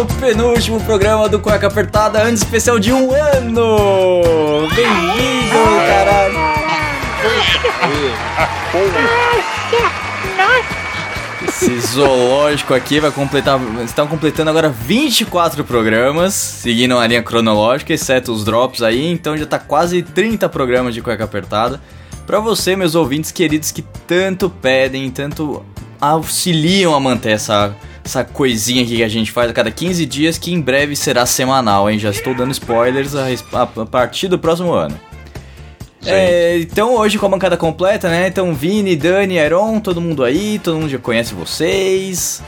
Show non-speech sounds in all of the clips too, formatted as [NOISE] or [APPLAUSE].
Ao penúltimo programa do Cueca Apertada, ano especial de um ano! Bem-vindo, caralho! Esse zoológico aqui vai completar. Estão completando agora 24 programas, seguindo a linha cronológica, exceto os drops aí, então já tá quase 30 programas de cueca apertada. Pra você, meus ouvintes queridos que tanto pedem, tanto auxiliam a manter essa, essa coisinha aqui que a gente faz a cada 15 dias, que em breve será semanal, hein? Já estou dando spoilers a, a- partir do próximo ano. É, então hoje com a bancada completa, né? Então Vini, Dani, Aaron, todo mundo aí, todo mundo já conhece vocês.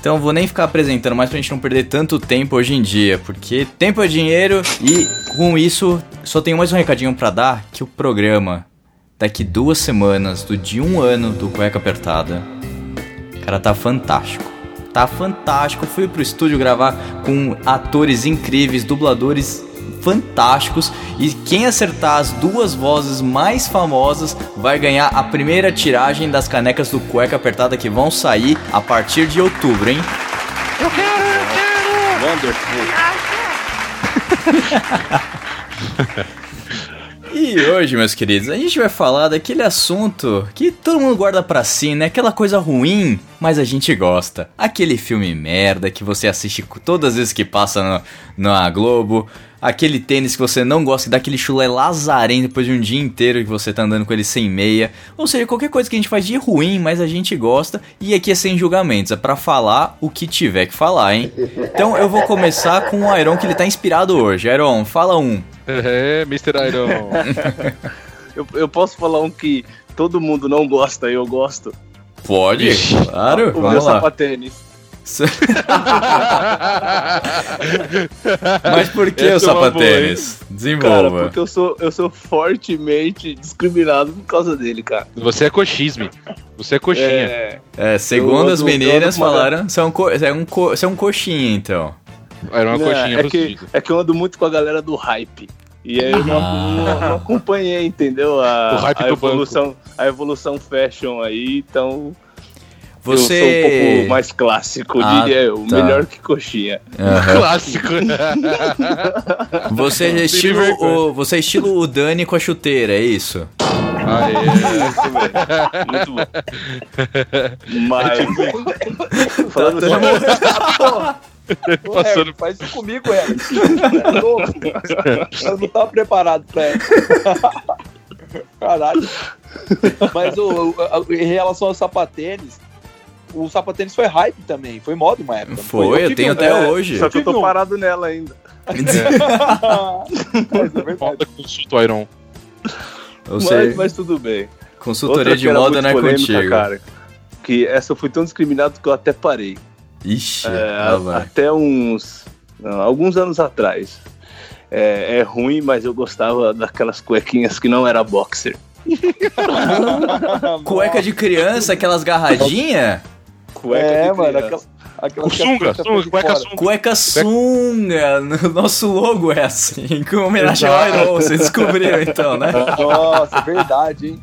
Então vou nem ficar apresentando mais pra gente não perder tanto tempo hoje em dia, porque tempo é dinheiro e com isso só tenho mais um recadinho pra dar que o programa daqui duas semanas do de um ano do Cueca Apertada, cara tá fantástico. Tá fantástico. Fui pro estúdio gravar com atores incríveis, dubladores fantásticos e quem acertar as duas vozes mais famosas vai ganhar a primeira tiragem das canecas do Cueca Apertada que vão sair a partir de outubro, hein? [LAUGHS] E hoje, meus queridos, a gente vai falar daquele assunto que todo mundo guarda pra si, né? Aquela coisa ruim, mas a gente gosta. Aquele filme merda que você assiste todas as vezes que passa no, na Globo. Aquele tênis que você não gosta, que dá aquele chulé lazarento depois de um dia inteiro que você tá andando com ele sem meia. Ou seja, qualquer coisa que a gente faz de ruim, mas a gente gosta. E aqui é sem julgamentos, é pra falar o que tiver que falar, hein? Então eu vou começar com o Iron, que ele tá inspirado hoje. Iron, fala um. [LAUGHS] É, Mr. Iron. [LAUGHS] Eu, eu posso falar um que todo mundo não gosta e eu gosto? Pode, claro, o meu vamos lá. sapatênis. [LAUGHS] Mas por que Essa o é sapatênis? Cara, Desenvolva. porque eu sou, eu sou fortemente discriminado por causa dele, cara. Você é coxisme. Você é coxinha. É, É, segundo Eu as meninas falaram, você é um, co você é um, co você é um coxinha, então. Era uma não, coxinha é, que, é que eu ando muito com a galera do hype. E aí eu não, não- não acompanhei, entendeu? A, O hype a do evolução, a evolução fashion aí, então eu sou um Você... pouco mais clássico, Ah, diria eu. tá. Melhor que coxinha. Aham. [LAUGHS] Clássico. [LAUGHS] Você é estilo o, você é estilo o Dani com a chuteira, é isso? Aê. [LAUGHS] Muito bom. Mas. Falando Tá sério, Passando. faz isso comigo, é. É louco. Eu não tava preparado pra essa. Caralho. Mas o, o- em relação ao sapatênis, o sapatênis foi hype também, foi moda uma época. Foi, eu tive tenho um, até é, hoje. Só que eu tô um. parado nela ainda. [LAUGHS] Mas é. Falta consulta, Iron. Eu sei, Mas, mas tudo bem. consultoria Outra de moda não é contigo. Cara, que essa eu fui tão discriminado que eu até parei. Ixi, É, até uns. não, alguns anos atrás. É, é ruim, mas eu gostava daquelas cuequinhas que não era boxer. [LAUGHS] Cueca de criança, aquelas garradinhas? [LAUGHS] Cueca É, de mano, aquela, aquela O sunga, sunga, cueca sunga. Cueca sunga, o nosso logo é assim, [LAUGHS] com homenagem ao. Iron, você descobriu então, né? [LAUGHS] Nossa, verdade, hein?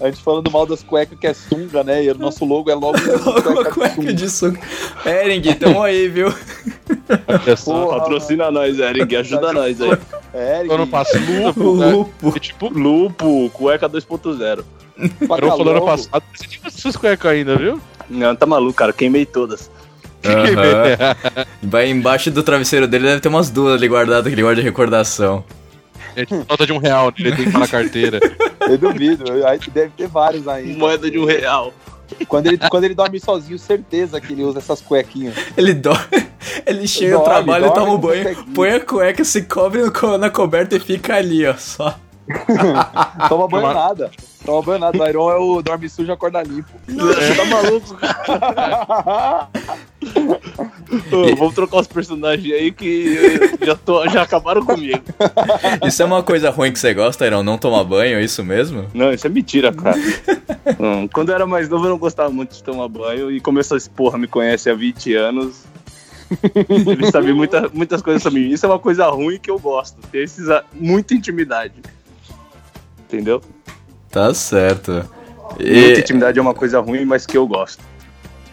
A gente falando mal das cuecas que é sunga, né? E o nosso logo é logo [LAUGHS] Uma cueca de sunga. Ering, tamo aí, viu? Porra, Patrocina nós, Eric, ajuda nós aí. É, Ano e passado, O né? lupo. E, tipo, Lupo, cueca 2.0. falou ano logo. passado, você tinha essas cuecas ainda, viu? Não, tá maluco, cara, queimei todas. [LAUGHS] Aham. Vai embaixo do travesseiro dele, deve ter umas duas ali guardadas que ele guarda de recordação. É tipo nota de um real, ele tem que estar na carteira. [LAUGHS] Eu duvido, aí deve ter vários ainda. Moeda de um real. Quando ele, quando ele dorme sozinho, certeza que ele usa essas cuequinhas. Ele dorme, [LAUGHS] ele chega no trabalho, dorme toma um banho, põe a cueca, se cobre co- na coberta e fica ali, ó, só. [LAUGHS] Toma banho nada. Toma banho nada. O Iron é o dorme sujo e acorda limpo. Você tá maluco? [LAUGHS] Ô, vamos trocar os personagens aí que já, tô, já acabaram comigo. Isso é uma coisa ruim que você gosta, Irão? Não tomar banho, é isso mesmo? Não, isso é mentira, cara. Não, quando eu era mais novo, eu não gostava muito de tomar banho. E como essa porra me conhece há 20 anos, ele sabe muita, muitas coisas sobre mim. Isso é uma coisa ruim que eu gosto. Ter esses, muita intimidade. Entendeu? Tá certo. Muita E... intimidade é uma coisa ruim, mas que eu gosto.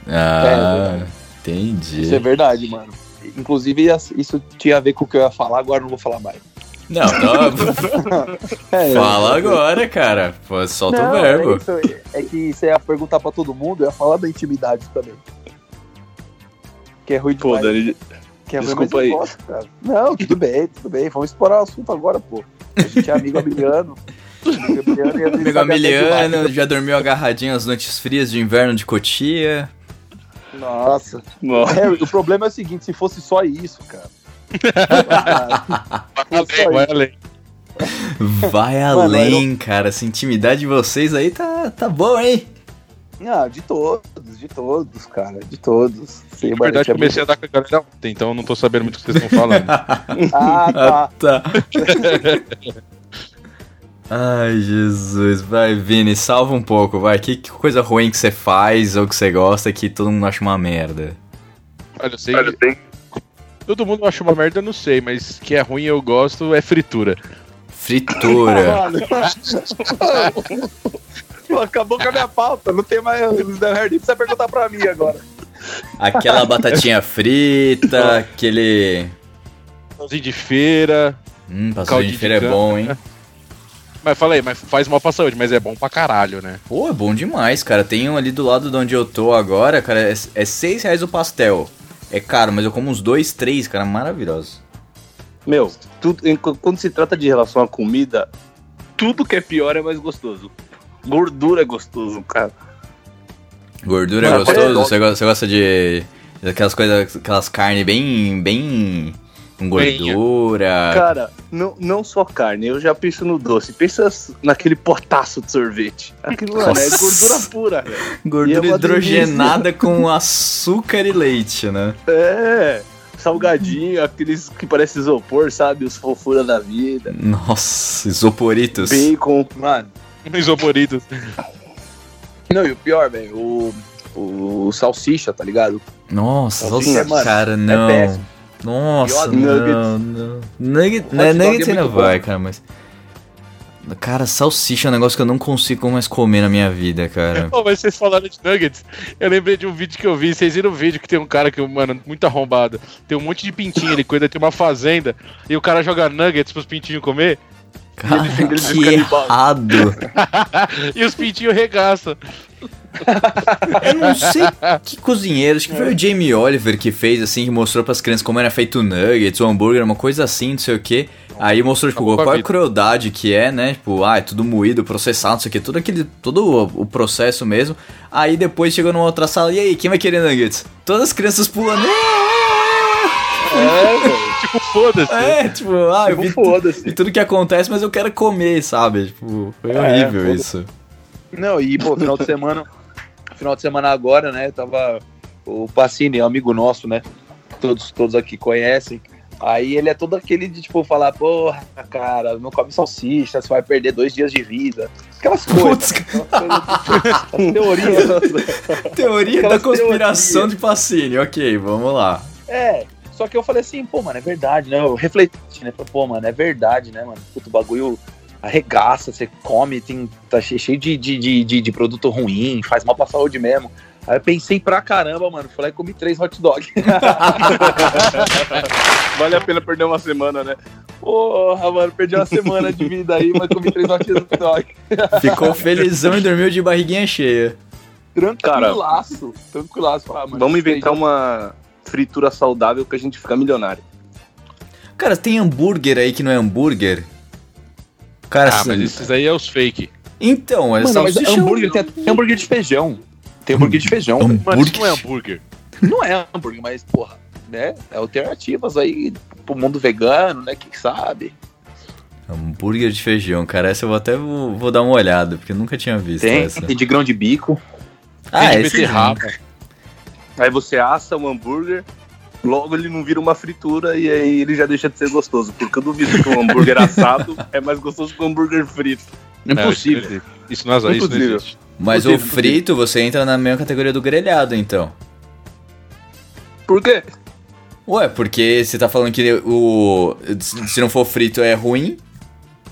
Ah, Isso é entendi. verdade, mano. Inclusive, isso tinha a ver com o que eu ia falar, agora eu não vou falar mais. Não, [LAUGHS] tá... É, fala agora, cara. Pô, solta Não, o verbo. É, isso, é que você ia perguntar pra todo mundo, eu ia falar da intimidade também. Que é ruim Pô, demais. Dani, que é ruim, desculpa aí. gosto, cara. Não, tudo bem, tudo bem. Vamos explorar o assunto agora, pô. A gente é amigo [LAUGHS] amigliano. Amiliano, demais. já dormiu agarradinho às noites frias de inverno de Cotia. Nossa. Nossa. É, o problema é o seguinte, se fosse só isso, cara. [LAUGHS] Vai isso. além. Vai além, cara. Essa intimidade de vocês aí tá, tá bom, hein? Não, de todos, de todos, cara, de todos. Sim, Na verdade, tinha comecei a dar com a galera ontem, então eu não tô sabendo muito o que vocês estão falando. muito- [LAUGHS] Ah, tá. [LAUGHS] Ah, tá. Ai, Jesus. Vai, Vini, salva um pouco, vai. Que, que coisa ruim que você faz ou que você gosta que todo mundo acha uma merda? Olha, eu sei. Todo mundo acha uma merda, eu não sei, mas que é ruim eu gosto é fritura. Fritura. [LAUGHS] Acabou com a minha pauta, não tem mais. Não precisa perguntar pra mim agora. Aquela batatinha frita, [LAUGHS] aquele. Pãozinho de feira. Hum, Caldinho de de feira é cana. bom, hein? Mas falei, mas faz mal pra saúde, mas é bom pra caralho, né? Pô, é bom demais, cara. Tem um ali do lado de onde eu tô agora, cara. É, é 6 reais o pastel. É caro, mas eu como uns dois, três, cara. Maravilhoso. Meu, tudo, em- quando se trata de relação à comida, tudo que é pior é mais gostoso. Gordura é gostoso, cara. Gordura é Mas, gostoso? é, Você gosta, você gosta de. Daquelas coisas, aquelas carnes bem. bem. Com gordura. Cara, não, não só carne, eu já penso no doce. Pensa naquele potaço de sorvete. Aquilo, mano, é Nossa. gordura pura, velho. Gordura é hidrogenada com açúcar e leite, né? É, salgadinho, aqueles que parecem isopor, sabe? Os fofura da vida. Nossa, isoporitos. Bacon. Mano, [LAUGHS] Isoporitos. não, e o pior, velho, o, o salsicha, tá ligado? Nossa, Salsicha, nossa, mano, cara, não. péssimo. Nossa, E não, nuggets. não. Nugget, né, nuggets é ainda vai, bom. cara, mas... Cara, salsicha é um negócio que eu não consigo mais comer na minha vida, cara. [LAUGHS] Pô, mas vocês falaram de nuggets. Eu lembrei de um vídeo que eu vi. Vocês viram o vídeo que tem um cara que, mano, muito arrombado. Tem um monte de pintinho, ele cuida, tem uma fazenda. E o cara joga nuggets pros pintinhos comer. Cara, ele que fica canibal. errado. [LAUGHS] e os pintinhos regaçam. Eu não sei que cozinheiro, acho que foi o Jamie Oliver que fez, assim, que mostrou pras crianças como era feito nuggets, o hambúrguer, uma coisa assim, não sei o que. Aí mostrou, tipo, qual a crueldade que é, né? Tipo, ah, é tudo moído, processado, não sei o que, tudo aquele, todo o, processo mesmo. Aí depois chegou numa outra sala, e aí, quem vai querer nuggets? Todas as crianças pulando. É, velho. Tipo, foda-se. É, tipo, ah, eu Tipo, vi, tu- foda-se. vi tudo que acontece, mas eu quero comer, sabe? Tipo, foi É, horrível foda-se. isso. Não, e, pô, final de semana. Final de semana agora, né? Tava o Pacini, é um amigo nosso, né? Todos, todos aqui conhecem. Aí ele é todo aquele de, tipo, falar, porra, cara, não come salsicha, você vai perder dois dias de vida. Aquelas coisas. Putz, né? Aquelas coisas as [LAUGHS] teorias. teoria da Aquelas conspiração teorias. de Pacini, ok, vamos lá. É, só que eu falei assim, pô, mano, é verdade, né? Eu refleti, né? Falei, pô, mano, é verdade, né, mano? Puto, o bagulho arregaça, você come, tem, tá che- cheio de, de, de, de, de produto ruim, faz mal pra saúde mesmo. Aí eu pensei pra caramba, mano. Falei, e comi três hot dog. [LAUGHS] Vale a pena perder uma semana, né? Porra, mano, perdi uma semana de vida aí, mas comi três hot dog. [LAUGHS] Ficou felizão e dormiu de barriguinha cheia. Tranquilaço, tranquilaço. Ah, mano, Vamos inventar uma fritura saudável que a gente fica milionário. Cara, tem hambúrguer aí que não é hambúrguer? Cara, Ah, assim- mas esses aí é os fake. então, é Mano, mas hambúrguer tem, tem hambúrguer de feijão. Tem hambúrguer de feijão. velho. Mano, isso não é hambúrguer. Não é hambúrguer, mas, porra, né? É alternativas aí pro mundo vegano, né? Quem sabe? Hambúrguer de feijão, cara. Essa eu vou até vou, vou dar uma olhada, porque eu nunca tinha visto Tem, essa. tem de grão de bico. Ah, Tem de esse beterraba. Aí você assa um hambúrguer, logo ele não vira uma fritura e aí ele já deixa de ser gostoso. Porque eu duvido que um hambúrguer assado [LAUGHS] é mais gostoso que um hambúrguer frito. Impossível. Isso não, isso não Impossível. existe. Mas o Impossível, frito, você entra na mesma categoria do grelhado, então. Por quê? Ué, porque você tá falando que o. Se não for frito é ruim.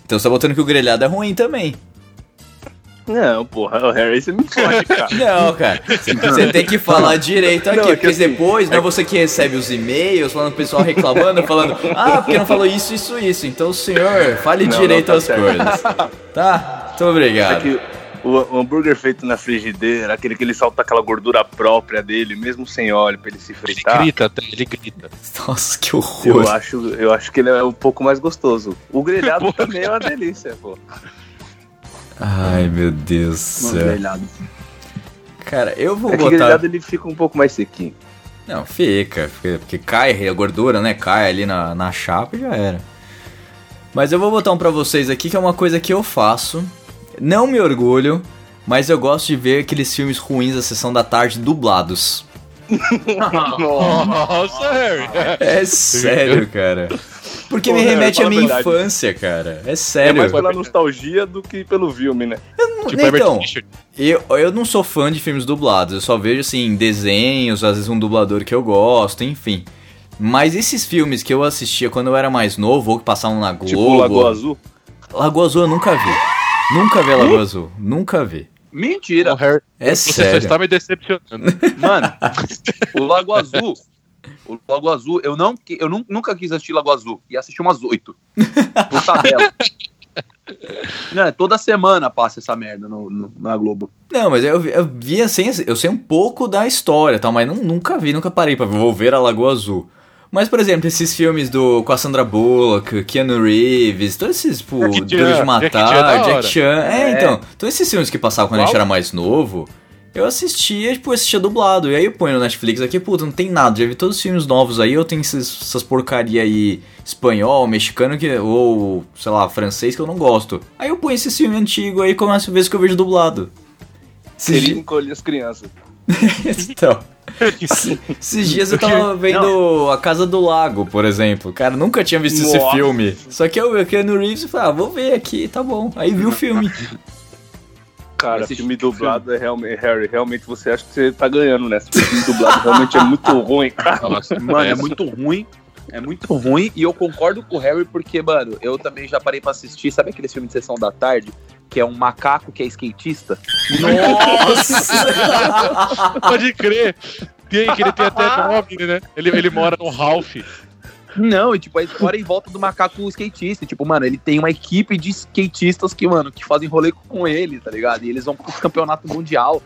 Então você tá botando que o grelhado é ruim também. Não, porra, o Harry, você me fode, cara. [LAUGHS] Não, cara. Você tem que falar direito aqui, Não, é que porque assim, depois não é você que recebe os e-mails, falando o pessoal reclamando, falando, ah, porque não falou isso, isso, isso. Então, senhor, fale Não, direito não, tá as certo. coisas. Tá? Muito É obrigado. que o, hambúrguer feito na frigideira, aquele que ele solta aquela gordura própria dele, mesmo sem óleo pra ele se Ele fritar. grita até, ele grita. Nossa, que Eu horror. acho, eu acho que ele é um pouco mais gostoso. O grelhado [LAUGHS] também é uma delícia, pô. Ai, meu Deus do céu. grelhado. Cara, eu vou É botar. grelhado ele fica um pouco mais sequinho. Não, fica, fica, porque cai a gordura, né? Cai ali na, na chapa e já era. Mas eu vou botar um pra vocês aqui que é uma coisa que eu faço. Não me orgulho, mas eu gosto de ver aqueles filmes ruins da sessão da tarde dublados. [LAUGHS] [LAUGHS] Nossa, Harry. É sério, cara. [LAUGHS] Porque Pô, me remete à minha verdade. infância, cara. É É sério. mais pela nostalgia do que pelo filme, né? Tipo, Herbert então, eu, eu não sou fã de filmes dublados, eu só vejo assim, desenhos, às vezes um dublador que eu gosto, enfim. Mas esses filmes que eu assistia quando eu era mais novo, ou que passavam na Globo. Tipo Lagoa Azul. Lagoa Azul eu nunca vi. Nunca vi a Lagoa Azul. Nunca vi. Mentira. O Harry, É você só sério. está me decepcionando. [LAUGHS] Mano, o Lago Azul. O Lago Azul, eu, não, eu nun- nunca quis assistir Lago Azul. E assisti umas oito. [LAUGHS] Por tabela. Não, é toda semana passa essa merda no, no- na Globo. Não, mas eu, vi- eu vi assim, eu sei um pouco da história, tal, mas não- nunca vi, nunca parei pra ver. Vou ver a Lagoa Azul. Mas, por exemplo, esses filmes do com a Sandra Bullock, Keanu Reeves, todos esses, tipo, Duro Chan, de Matar, Jackie Chan é Jack. Chan. É, É. então, todos esses filmes que passavam quando a gente Qual? era mais novo, eu assistia, tipo, eu assistia dublado. E aí eu ponho no Netflix aqui, puta, não tem nada. Já vi todos os filmes novos aí, eu tenho esses, essas porcaria aí, espanhol, mexicano, que, ou, sei lá, francês, que eu não gosto. Aí eu ponho esse filme antigo aí e começo a ver que eu vejo dublado. Esses Seria dias- encolher as crianças. [LAUGHS] então, esse- esses dias eu tava vendo A Casa do Lago, por exemplo. Cara, nunca tinha visto esse Nossa. filme. Só que eu vi o Keanu Reeves e falei, ah, vou ver aqui, tá bom. Aí vi o filme. [LAUGHS] Cara, Esse filme filme- dublado é realmente. Harry, realmente você acha que você tá ganhando, né? Esse filme dublado realmente é muito ruim, cara. Nossa, Mano, é essa- muito ruim. É muito ruim. E eu concordo com o Harry, porque, mano, eu também já parei pra assistir. Sabe aquele filme de sessão da tarde? Que é um macaco que é skatista? Nossa! [LAUGHS] Pode crer. Tem, que ele tem até nome, né? Ele, ele mora no Ralph. Não, e tipo, a história é em volta do macaco skatista. Tipo, mano, ele tem uma equipe de skatistas que, mano, que fazem rolê com ele, tá ligado? E eles vão pro campeonato mundial.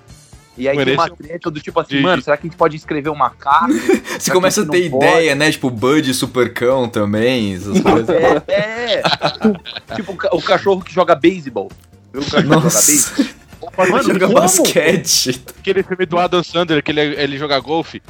E aí Mano, tem uma é treta do tipo assim, de- mano, será que a gente pode escrever um macaco? [LAUGHS] Você começa a ter pode. ideia, né? Tipo, Bud Supercão também, essas coisas. É, é. tipo, o ca- o cachorro que joga beisebol. Viu o cachorro que joga Nossa. beisebol? [LAUGHS] Mano, Joga como? basquete. Aquele filme do Adam Sandler, que ele, ele joga golfe.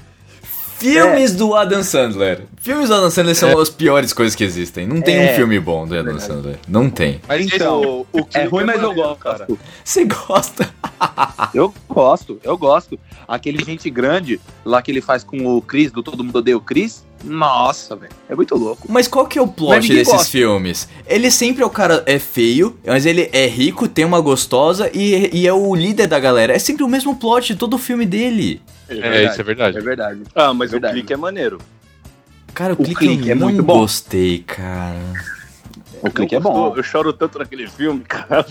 Filmes do Adam Sandler. Filmes do Adam Sandler são as piores coisas que existem. Não tem É. um filme bom do Adam Sandler. Não tem. Mas Então, o é clipe ruim, mas eu maneiro, gosto. cara. Você gosta? [LAUGHS] Eu gosto, eu gosto. Aquele gente grande lá que ele faz com o Chris, do Todo Mundo Odeia o Chris. Nossa, velho. É muito louco. Mas qual que é o plot desses gosta. filmes? Ele sempre é o cara é feio, mas ele é rico, tem uma gostosa e, e é o líder da galera. É sempre o mesmo plot de todo o filme dele. É, isso é verdade. É verdade. Ah, mas Verdade. o clique é maneiro. Cara, o, O clique, clique eu é muito bom. gostei, cara. O clique é bom. Eu choro tanto naquele filme, cara.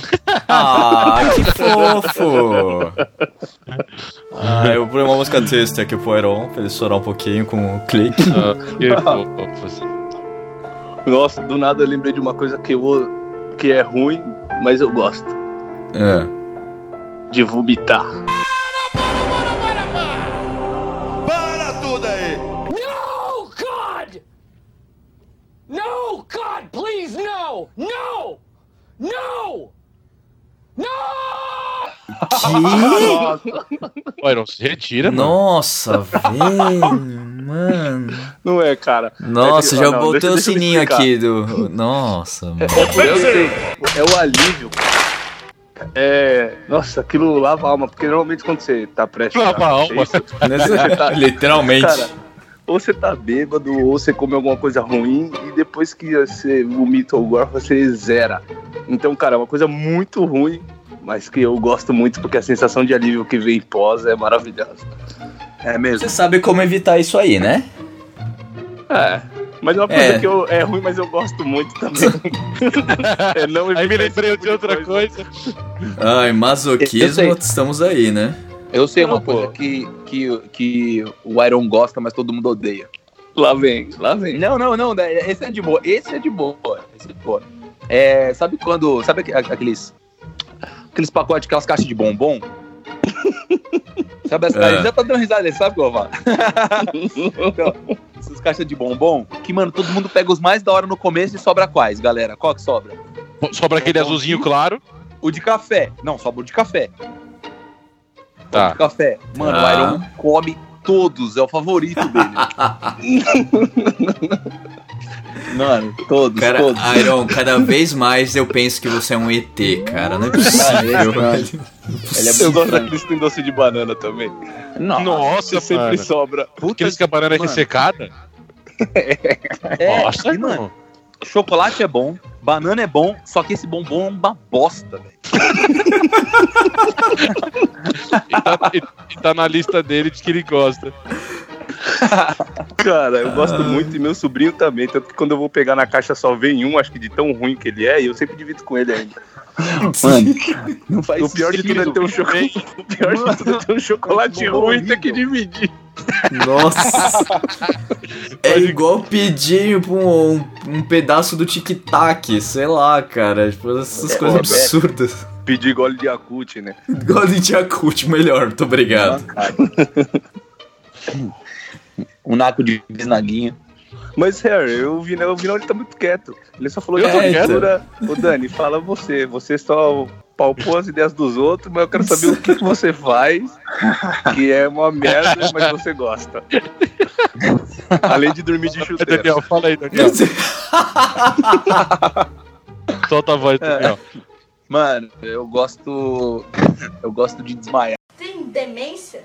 Ah, que [LAUGHS] fofo! [LAUGHS] Ah, eu vou uma música texto aqui pro Iron, pra ele chorar um pouquinho com o clique. Ah, [LAUGHS] fazer. Nossa, do nada eu lembrei de uma coisa que, eu, que é ruim, mas eu gosto. É. De vomitar. Please, no! No! No! No! Ó, Iron, se retira, mano. Nossa, velho, mano. Não é, cara. Nossa, É que- já ah, não, botei deixa- o sininho aqui do. Nossa, mano. Eu sei, é o alívio. É. Nossa, aquilo lava a alma, porque normalmente quando você tá prestes Lava a alma. isso, você [LAUGHS] tá- Literalmente. Cara, ou você tá bêbado, ou você come alguma coisa ruim, e depois que você vomita ou gorfa, você zera. Então, cara, é uma coisa muito ruim, mas que eu gosto muito, porque a sensação de alívio que vem pós é maravilhosa. É mesmo. Você sabe como evitar isso aí, né? É. Mas é uma coisa É. que eu, é ruim, mas eu gosto muito também. [LAUGHS] é não Aí me lembrei esse de tipo outra coisa. Ai, Eu masoquismo, estamos aí, né? Eu sei uma pô. coisa que, que, que o Iron gosta, mas todo mundo odeia. Lá vem, lá vem. Não, não, não. né, Esse é de boa. Esse é de boa. Esse é de boa. É, sabe quando. Sabe aqu- aqueles. Aqueles pacotes, aquelas caixas de bombom? [LAUGHS] sabe as É. Já tá dando risada, ele sabe falar. [LAUGHS] Então, essas caixas de bombom, que, mano, todo mundo pega os mais da hora no começo e sobra quais, galera? Qual que sobra? Sobra aquele azulzinho claro. O de café. Não, sobra o de café. Tá. de café. Mano, Ah. o Iron come todos, é o favorito dele. [LAUGHS] Mano, todos, Cara, todos. Iron, cada vez mais eu penso que você é um ET, cara. Não é possível, [LAUGHS] velho. Ele é eu gosto daqueles que tem doce de banana também. Nossa, sempre mano. sobra. Aqueles que a banana é Mano. ressecada. [LAUGHS] É, Nossa, mano, mano. Chocolate é bom, banana é bom, só que esse bombom é uma bosta, velho. E tá, e- e tá na lista dele de que ele gosta. [LAUGHS] Cara, eu gosto muito e meu sobrinho também. Tanto que quando eu vou pegar na caixa só vem um, acho que de tão ruim que ele é, e eu sempre divido com ele ainda. Mano, não faz [LAUGHS] O pior de tudo é ter um chocolate. O pior de tudo é ter um chocolate Mano, ruim e ter que dividir. Nossa. [LAUGHS] É igual pedir um, um, um pedaço do tic-tac, sei lá, cara. Tipo, essas É, coisas absurdas. Pedir gole de Yakut, né? Igual de Yakult, melhor, muito obrigado. Um naco de bisnaguinha. Mas, Harry, eu vi, né, o Vinão ele tá muito quieto. Ele só falou Eu de cultura. Ô, Dani, fala você. Você só palpou as ideias dos outros, mas eu quero saber o que, que você faz, que é uma merda, mas você gosta. Além de dormir de chuteira. Daniel, fala aí, Daniel. [LAUGHS] Solta a voz, Daniel. Mano, eu gosto. Eu gosto de desmaiar. Tem demência?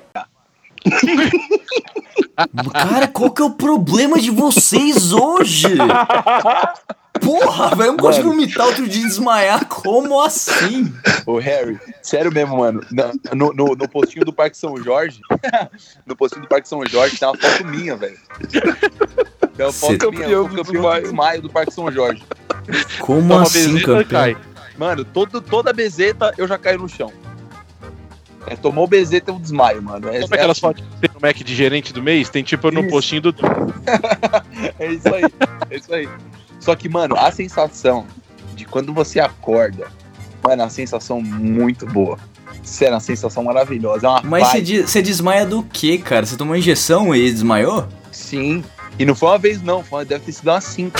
Cara, qual que é o problema de vocês hoje? Porra, velho, um gosto de vomitar, outro dia desmaiar. Como assim? Ô, Harry, sério mesmo, mano. No, no, no postinho do Parque São Jorge. [LAUGHS] no postinho do Parque São Jorge tem uma foto minha, velho. Tem uma Cê- foto minha, Campeão eu campeão desmaio. de desmaio do Parque São Jorge. Como Toma assim, bezeta, campeão? cai. Mano, todo, toda bezeta eu já caio no chão. É, tomou bezeta eu desmaio, mano. É, Sabe aquelas fotos que tem no Mac de gerente do mês? Tem tipo no Isso. postinho do. é, [LAUGHS] é isso aí, é isso aí. Só que, mano, a sensação de quando você acorda, mano, é uma sensação muito boa. Sério, é uma sensação maravilhosa. É uma Mas você, desmaia do que, cara? Você tomou injeção e desmaiou? Sim. E não foi uma vez, não. Foi, deve ter sido umas cinco.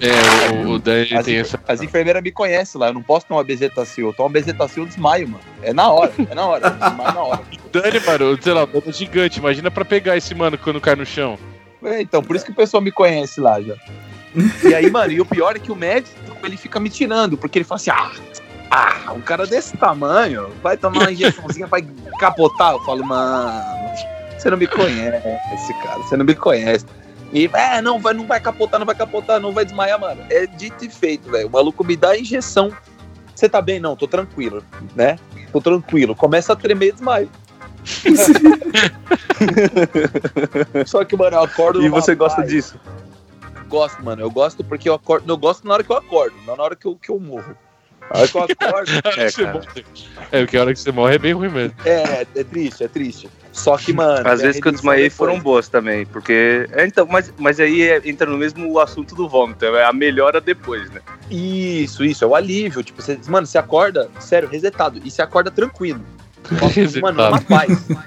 É, o, o Dani As, tem essa. as enfermeiras me conhecem lá. Eu não posso tomar bezetacil. Eu tomo bezetacil, eu desmaio, mano. É na hora, é na hora. Eu desmaio na hora. [LAUGHS] Dani, mano, sei lá, Dani é gigante. Imagina pra pegar esse mano quando cai no chão. É, então, por isso que o pessoal me conhece lá já. E aí, mano, e o pior é que o médico, ele fica me tirando, porque ele fala assim, ah, ah, um cara desse tamanho vai tomar uma injeçãozinha, vai capotar. Eu falo, mano, você não me conhece, cara, você não me conhece. E, é, não vai, não vai capotar, não vai capotar, não vai desmaiar, mano. É dito e feito, velho. O maluco me dá a injeção. Você tá bem? Não, tô tranquilo, né? Tô tranquilo. Começa a tremer e desmaio. [LAUGHS] Só que, mano, eu acordo E você gosta paz. disso? Gosto, mano. Eu gosto porque eu acordo. Eu gosto na hora que eu acordo, não na hora que eu, que eu morro. Na hora [LAUGHS] que eu acordo. É, Você cara. É, porque a hora que você morre é bem ruim mesmo. é, é triste, é triste. Só que, mano. Às a vezes que eu desmaiei depois. foram boas também, porque. É, então, mas, mas aí é- entra no mesmo assunto do vômito, é a melhora depois, né? Isso, isso, é o alívio. Tipo, você, mano, você acorda, sério, resetado. E você acorda tranquilo. [LAUGHS] Mano, numa paz. [LAUGHS]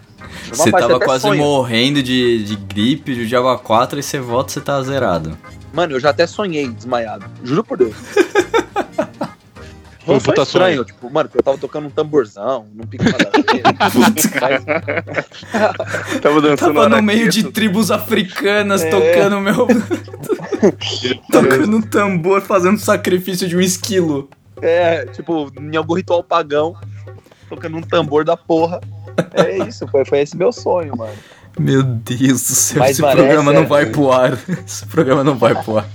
Você paz, tava quase sonha. morrendo de, de gripe, de Java 4, e você volta e você tá zerado. Mano, eu já até sonhei desmaiado. Juro por Deus. Foi Foi puta estranho, sonho. tipo, mano, eu tava tocando um tamborzão, ver. [LAUGHS] Mas, Tava dançando Tava no meio de tribos africanas, É. tocando meu. [LAUGHS] tocando um tambor, fazendo sacrifício de um esquilo. é, tipo, em algum ritual pagão, tocando um tambor da porra. É isso, foi, foi esse meu sonho, mano. Meu Deus do céu, Mas, esse programa essa não é- vai pro ar. [LAUGHS] Esse programa não vai pro ar.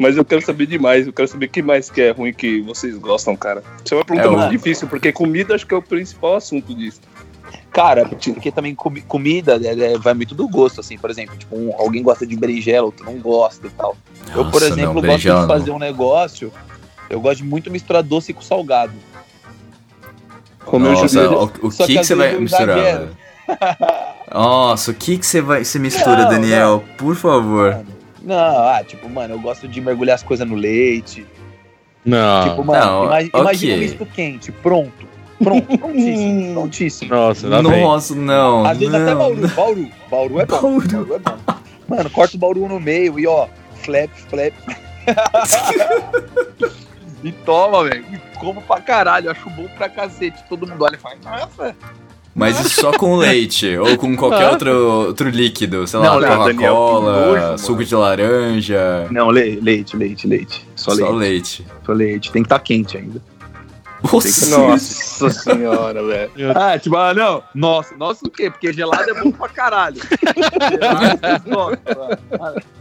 Mas eu quero saber demais, eu quero saber o que mais que é ruim que vocês gostam, cara. Isso é uma pergunta É, muito difícil, porque comida acho que é o principal assunto disso. Cara, porque também comi- comida é, é, vai muito do gosto, assim, por exemplo, tipo, um- alguém gosta de berinjela, outro não gosta e tal. eu, por Nossa, exemplo, não, gosto de não. fazer um negócio, eu gosto de muito misturar doce com salgado. Comeu Nossa, juliana. o, o que, que você vai eu misturar? Nossa, o que, que você vai. Você mistura, Não, Daniel? Por favor. Não, ah, tipo, mano, eu gosto de mergulhar as coisas no leite. Não. tipo, mano, não, imagi- ok. imagina um misto quente, pronto. Pronto, prontíssimo, [LAUGHS] prontíssimo. Nossa, vem. Nossa, não. Às vezes não. até Bauru, Bauru, Bauru é bom, Bauru. Bauru é bom. Mano, corta o Bauru no meio e ó, flap, flap. [LAUGHS] e toma, velho. E como pra caralho, acho bom pra cacete. Todo mundo olha e fala, nossa. Mas isso só com leite, [LAUGHS] ou com qualquer outro, outro líquido, sei lá, Coca-Cola, suco de laranja. Não, le- leite, leite, leite. Só, Só leite. leite. Só leite. Tem que estar quente ainda. Nossa, Nossa [LAUGHS] senhora, velho. Ah, tipo, ah, não. Nossa, nossa o quê? Porque gelado é bom pra caralho. [LAUGHS]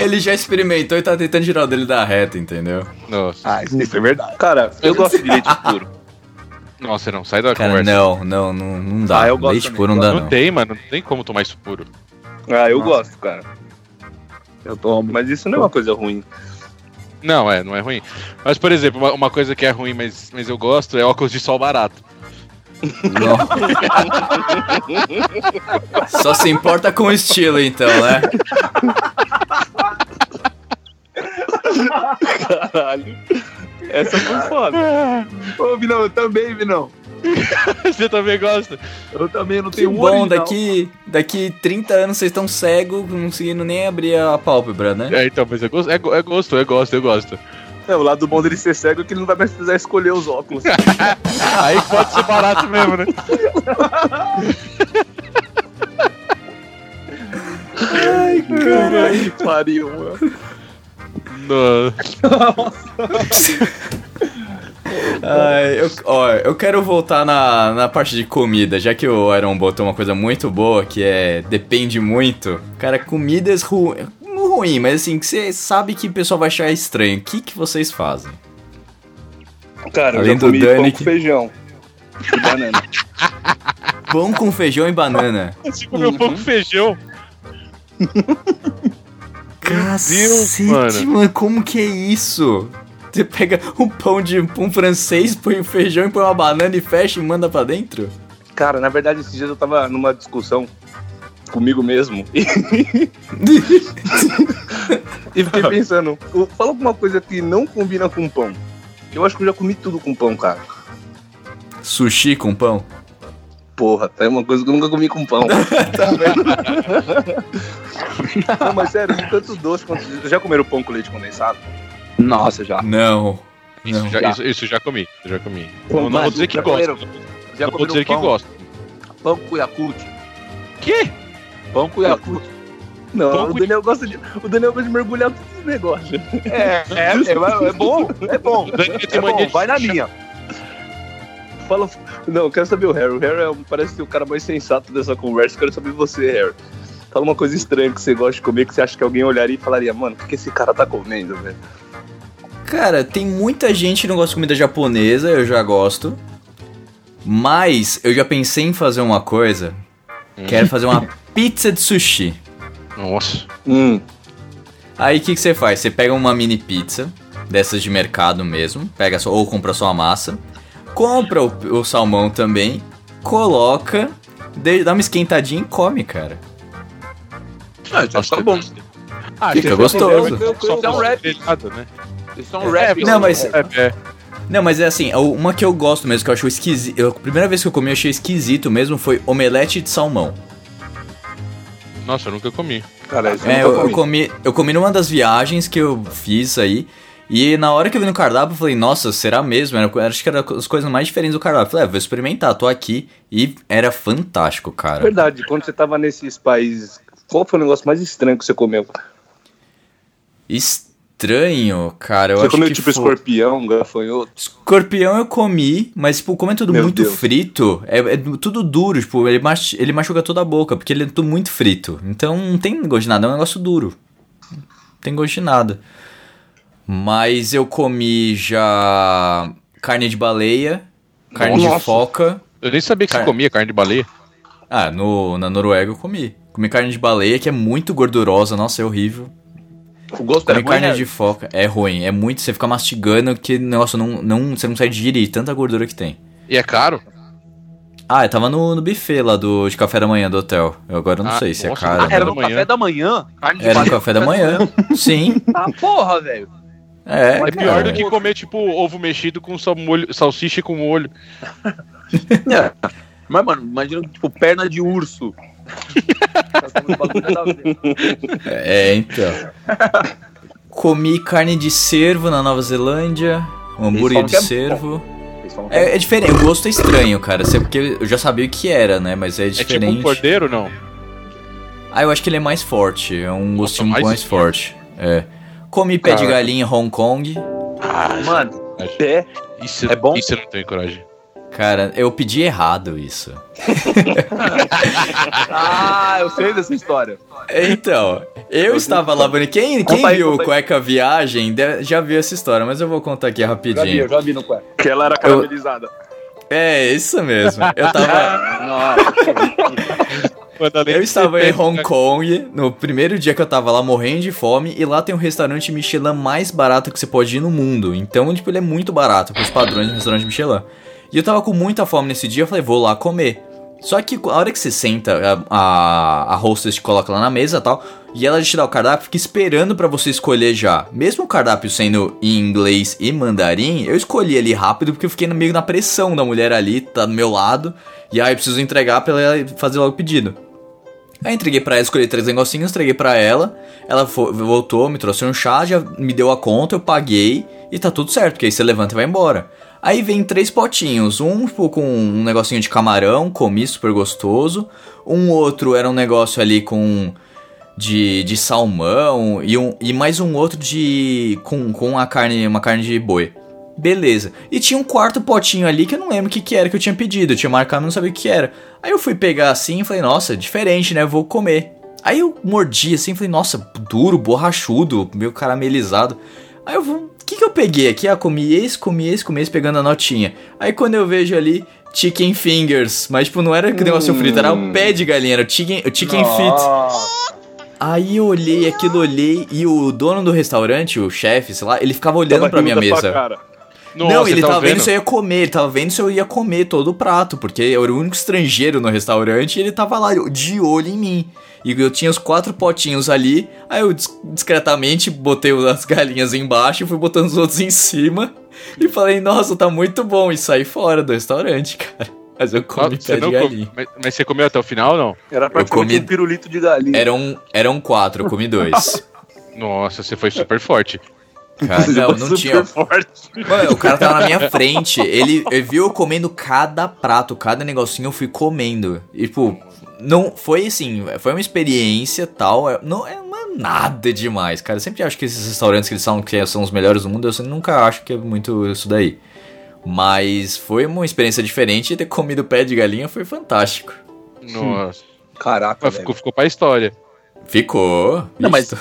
ele já experimentou e tá tentando tirar o dele da reta, entendeu? Nossa. Ah, isso é verdade. Cara, eu gosto de leite puro. Nossa, não, sai da Cara, conversa. não, não, não, não dá. Ah, eu gosto leite também, puro não dá, Não não. tem, mano. Não tem como tomar isso puro. Ah, eu Nossa. gosto, cara. Eu tomo. Mas isso não é uma coisa ruim. Não, é, não é ruim. Mas, por exemplo, uma, uma coisa que é ruim, mas, mas eu gosto, é óculos de sol barato. Não. Só se importa com o estilo, então, né? [LAUGHS] Caralho. Essa foi foda. Ô, Vinão, eu também, Vinão. [LAUGHS] Você também gosta? Eu também não Que tenho um bom, original. daqui, daqui 30 anos vocês estão cegos, não conseguindo nem abrir a pálpebra, né? É, então, mas é gosto, é, é gosto, é gosto, eu gosto. É, o lado bom dele ser cego é que ele não vai mais precisar escolher os óculos. [LAUGHS] Aí pode ser barato mesmo, né? Ai, caralho. Que pariu, mano. Nossa. Ai, eu, ó, eu quero voltar na, na parte de comida, já que o Iron botou uma coisa muito boa, que é depende muito. Cara, comidas ru... não ruim, mas assim, que você sabe que o pessoal vai achar estranho. O que, que vocês fazem? Cara, Além eu já do comi Dani pão que- com feijão. E banana. Pão com feijão e banana. Você comeu pão com feijão. Cacete, mano. mano, como que é isso? Você pega um pão de pão francês, põe o feijão e põe uma banana e fecha e manda pra dentro? Cara, na verdade, esses dias eu tava numa discussão comigo mesmo. E, [LAUGHS] e fiquei [LAUGHS] pensando, fala alguma coisa que não combina com pão. Eu acho que eu já comi tudo com pão, cara. Sushi com pão? Porra, é uma coisa que eu nunca comi com pão. [LAUGHS] [LAUGHS] não, mas sério, tanto doce quanto. Já comeram pão com leite condensado? Nossa, já. Não. Isso, Não. já, já. isso, isso já comi, já comi. Pô, não, não vou dizer que gosto. Já Não vou dizer que pão, gosto. Pão com Yakult. Que? Pão com Yakult. Não, Pão o com- Daniel gosta de. O Daniel gosta de mergulhar todos os negócios. É, é, é, é bom, é bom. Daniel tem É bom, de vai na minha. Fala. Não, eu quero saber o Harry. O Harry é, parece ser o cara mais sensato dessa conversa. Eu quero saber você, Harry. Fala uma coisa estranha que você gosta de comer, que você acha que alguém olharia e falaria, mano, o que, que esse cara tá comendo, velho? Cara, tem muita gente que não gosta de comida japonesa, eu já gosto. Mas eu já pensei em fazer uma coisa. Quero fazer uma [LAUGHS] pizza de sushi. Nossa. Hum. Aí o que, que você faz? Você pega uma mini pizza, dessas de mercado mesmo, pega só, ou compra só a massa, compra o, o salmão também, coloca, dê- dá uma esquentadinha e come, cara. Ah, já Nossa, tá bom. Ah, Fica gostoso. Isso é um rap. né? Isso é um rap. Não, mas- É, é. Não, mas é assim, o- uma que eu gosto mesmo, que eu acho esquisito. A primeira vez que eu comi, eu achei esquisito mesmo, foi omelete de salmão. Nossa, eu nunca comi. Cara, É, eu eu comi, eu comi numa das viagens que eu fiz aí. E na hora que eu vi no cardápio, eu falei, nossa, será mesmo? Era, acho que era as coisas mais diferentes do cardápio. Eu falei, é, vou experimentar, tô aqui. E era fantástico, cara. Verdade, quando você tava nesses países, qual foi o negócio mais estranho que você comeu? Estranho, cara. Eu você comeu tipo foi- escorpião, gafanhoto? Escorpião eu comi, mas, tipo, como é tudo Meu muito Deus. frito, é, é tudo duro, tipo, ele, mach, ele machuca toda a boca, porque ele é tudo muito frito. Então não tem gosto de nada, é um negócio duro. Não tem gosto de nada. Mas eu comi já carne de baleia, carne de Nossa. foca. Eu nem sabia que Cara- você comia carne de baleia. Ah, no, na Noruega eu comi. Comi carne de baleia, que é muito gordurosa, nossa, é horrível. O gosto é Comi ruim, carne né? de foca, é ruim, é muito, você fica mastigando que, nossa, não, não, você não consegue digerir, tanta gordura que tem. E é caro? Ah, eu tava no, no buffet lá do, de café da manhã do hotel. Eu agora não Ah, sei se é nossa, caro. Ah, era né? no café da manhã? Carne de Era no café da manhã. [LAUGHS] Sim. Ah, porra, velho. É, É pior do que comer, tipo, ovo mexido com sal molho, salsicha com molho. [LAUGHS] É. Mas, mano, imagina, tipo, perna de urso. [LAUGHS] É, então. Comi carne de cervo na Nova Zelândia. Um hambúrguer de é cervo. Que É, é diferente, o gosto é estranho, cara. Sei porque eu já sabia o que era, né? Mas é É tipo um diferente. cordeiro, não? ah, eu acho que ele é mais forte. É um gostinho mais mais, forte. É. Comi pé de galinha em Hong Kong. Mano, Pé. Isso, É bom? Isso eu não tenho coragem. Cara, eu pedi errado isso. [LAUGHS] ah, eu sei dessa história. Então, eu estava lá, Boni. Quem, quem aí, viu o. Cueca Viagem já viu essa história, mas eu vou contar aqui Já vi, rapidinho. eu já vi no cueca. Que ela era caramelizada. É, isso mesmo. Eu tava. [LAUGHS] Eu estava em Hong Kong no primeiro dia que eu tava lá morrendo de fome e lá tem um restaurante Michelin mais barato que você pode ir no mundo. Então, tipo, ele é muito barato pros padrões do restaurante Michelin. E eu tava com muita fome nesse dia, eu falei, vou lá comer. Só que a hora que você senta, a, a, a hostess te coloca lá na mesa e tal, e ela te dá o cardápio, fica esperando pra você escolher já. Mesmo o cardápio sendo em inglês e mandarim, eu escolhi ali rápido porque eu fiquei meio na pressão da mulher ali, tá do meu lado, e aí eu preciso entregar pra ela fazer logo o pedido. Aí entreguei pra ela, escolhi três negocinhos, entreguei pra ela. Ela voltou, me trouxe um chá, já me deu a conta, eu paguei e tá tudo certo, porque aí você levanta e vai embora. Aí vem três potinhos, um tipo, com um negocinho de camarão, comi super gostoso. Um outro era um negócio ali com de, de salmão e, um, e mais um outro de com, com a carne, uma carne de boi. Beleza. E tinha um quarto potinho ali que eu não lembro o que, que era que eu tinha pedido. Eu tinha marcado, não sabia o que era. Aí eu fui pegar assim e falei, nossa, diferente, né? Vou comer. Aí eu mordi assim e falei, nossa, duro, borrachudo, meio caramelizado. Aí eu vou. O que, que eu peguei aqui? Ah, comi esse, comi esse, comi esse, pegando a notinha. Aí quando eu vejo ali, chicken fingers. Mas, tipo, não era que negócio frito, era o pé de galinha, era o chicken, o chicken feet. Aí eu olhei aquilo, olhei, e o dono do restaurante, o chefe, sei lá, ele ficava olhando Tava pra minha mesa. cara. Nossa, não, ele tá tava vendo se eu ia comer, ele tava vendo se eu ia comer todo o prato, porque eu era o único estrangeiro no restaurante e ele tava lá de olho em mim. E eu tinha os quatro potinhos ali, aí eu dis- discretamente botei as galinhas embaixo e fui botando os outros em cima. [LAUGHS] E falei, nossa, tá muito bom, e saí fora do restaurante, [LAUGHS] cara. Mas eu comi Você pé de não galinha. come- mas, mas você comeu até o final ou não? Era praticamente comi- um pirulito de galinha. Eram, eram quatro, eu comi dois. [LAUGHS] Nossa, você foi super forte. Cara, não, não tinha. forte. Mano, o cara tava na minha frente. Ele, ele viu eu comendo cada prato, cada negocinho eu fui comendo. E, tipo, não foi assim, foi uma experiência tal. é- Não é, não é nada demais, cara. Eu sempre acho que esses restaurantes que eles falam que são os melhores do mundo, eu sempre- nunca acho que é muito isso daí. Mas foi uma experiência diferente e ter comido pé de galinha foi fantástico. Nossa. Caraca, Mas ficou, ficou pra história. Ficou. Não, mas-.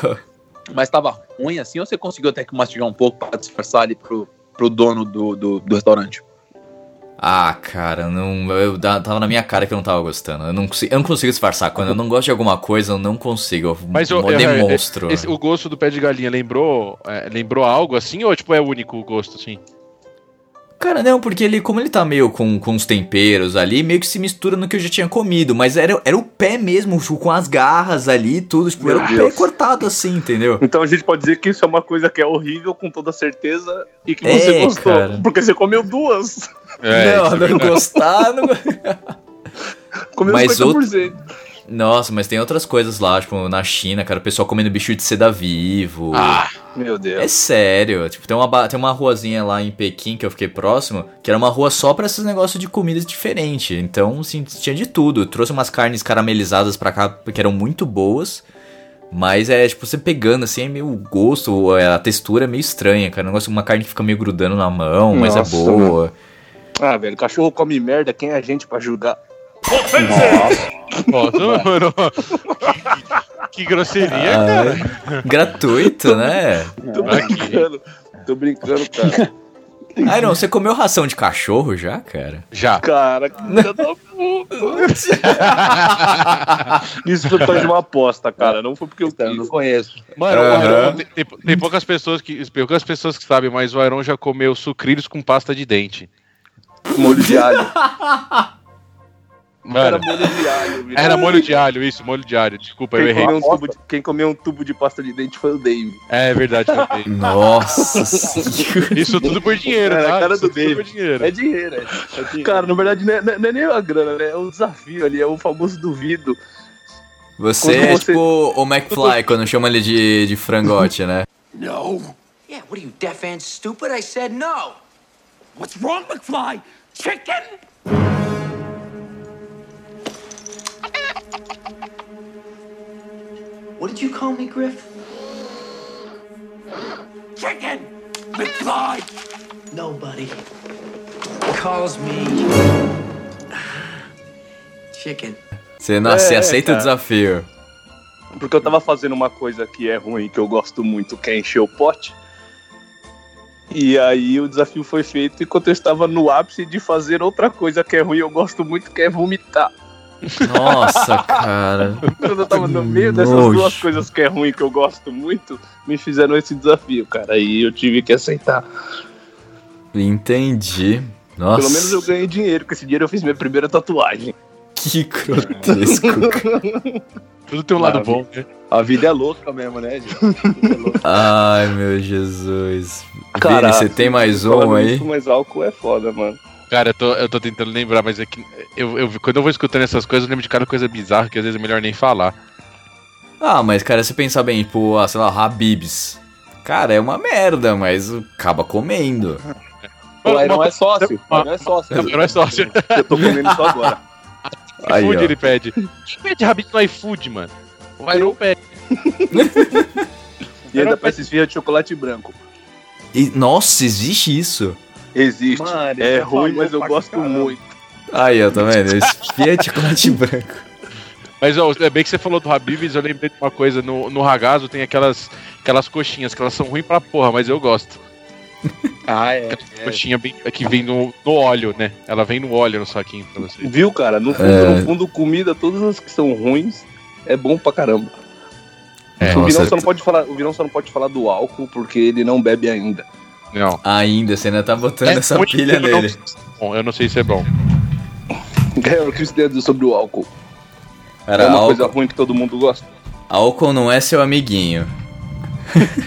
Mas tava ruim assim ou você conseguiu até que mastigar um pouco pra disfarçar ali pro, pro dono do, do, do restaurante? Ah, cara, não, eu da- tava na minha cara que eu não tava gostando. Eu não, consigo, eu não consigo disfarçar. Quando eu não gosto de alguma coisa, eu não consigo. Eu Mas eu, eu- demonstro. esse- o gosto do pé de galinha lembrou, é, lembrou algo assim ou tipo é o único gosto assim? Cara, não, porque ele, como ele tá meio com, com os temperos ali, meio que se mistura no que eu já tinha comido. Mas era, era o pé mesmo, tipo, com as garras ali e tudo. Tipo, Meu era o pé cortado assim, entendeu? Então a gente pode dizer que isso é uma coisa que é horrível com toda certeza e que É, você gostou. cara. Porque você comeu duas. É, não, é não verdade. gostar, não... Comeu Mas 50%. Nossa, mas tem outras coisas lá, tipo, na China, cara, o pessoal comendo bicho de seda vivo. Ah, Meu É Deus. sério, tipo, tem uma, tem uma ruazinha lá em Pequim que eu fiquei próximo, que era uma rua só pra esses negócios de comida diferente. Então, assim, tinha de tudo. Trouxe umas carnes caramelizadas pra cá, que eram muito boas. Mas é, tipo, você pegando, assim, é meio o gosto, é, a textura é meio estranha, cara. Um negócio, uma carne que fica meio grudando na mão, mas é Nossa, boa. Ah, velho, cachorro come merda, quem é a gente pra julgar? Nossa, mano. Que, que grosseria, cara. Ah, gratuito, né? Tô brincando. Tô brincando, cara. Ai, não, você comeu ração de cachorro já, cara? Já. Cara, que filha da puta. Isso foi de uma aposta, cara. Não foi porque eu Então, eu não conheço. Mano, o Aham. Iron, tem, tem- tem poucas pessoas que. Poucas pessoas que sabem, mas o Iron já comeu sucrilhos com pasta de dente. Molho de alho. [LAUGHS] Era Mano, molho de alho. bicho. era molho de alho, isso, molho de alho. Desculpa, eu Quem errei. comeu, um tubo de, quem comeu um tubo de pasta de dente foi o Dave. É verdade, eu errei. Nossa [LAUGHS] senhora. Isso tudo por dinheiro, Era a tá? cara Isso do tudo Dave. por dinheiro. É dinheiro, é. é [LAUGHS] dinheiro. Cara, na verdade, não é, não é- é nem a grana, né? É o desafio ali, é o famoso duvido. Você Quando é você- tipo o McFly quando chama ele de, de frangote, né? No. Yeah, what are you, deaf and stupid? I said no. What's wrong, McFly? Chicken? What did you call me, Griff? Chicken! McFly! Nobody calls me chicken. Você, É, aceita o cara. desafio. Porque eu tava fazendo uma coisa que é ruim, que eu gosto muito, que é encher o pote. E aí o desafio foi feito enquanto eu estava no ápice de fazer outra coisa que é ruim, eu gosto muito, que é vomitar. Nossa, cara. Quando eu tava no meio dessas duas coisas que é ruim, que eu gosto muito, me fizeram esse desafio, cara. Aí eu tive que aceitar. Entendi. Nossa. Pelo menos eu ganhei dinheiro, com esse dinheiro eu fiz minha primeira tatuagem. Que grotesco. [LAUGHS] Tudo tem um lado bom, né? A vida é louca mesmo, né, gente? A vida é louca. Ai, meu Jesus. Cara, Vini, você tem mais um aí? nisso, Mas álcool é foda, mano. Cara, eu tô, eu tô tentando lembrar, mas é que eu, eu- quando eu vou escutando essas coisas, eu lembro de cada coisa bizarra que às vezes é melhor nem falar. Ah, mas cara, se pensar bem, tipo, ah, sei lá, Habibs. Cara, é uma merda, mas acaba comendo. O Iron é sócio. O Iron é sócio. Não é sócio. Eu tô comendo isso agora. [LAUGHS] Aí, iFood ele pede. Quem pede rabito no iFood, mano? O Iron pede. E ainda peço esfirra de chocolate branco. E, nossa, existe isso? Existe. Mano, é ruim, mas eu gosto caramba. muito. Aí, ó, tá vendo? Espia de chocolate [LAUGHS] branco. Mas ó, é bem que você falou do Habibs, eu lembrei de uma coisa, no, no Ragazo tem aquelas, aquelas coxinhas que elas são ruins pra porra, mas eu gosto. [LAUGHS] Ah, é. é. Coxinha bem, que vem no, no óleo, né? Ela vem no óleo no saquinho pra você. Viu, cara? No fundo, É. no fundo, comida, todas as que são ruins, é bom pra caramba. É, o, Virão só não pode falar, o Virão só não pode falar do álcool porque ele não bebe ainda. Não. ainda, você ainda tá botando É essa pilha nele. Bom, eu não sei se é bom. É, o que você tem a dizer sobre o álcool? Cara, é uma álcool, coisa ruim que todo mundo gosta. álcool não é seu amiguinho. [LAUGHS]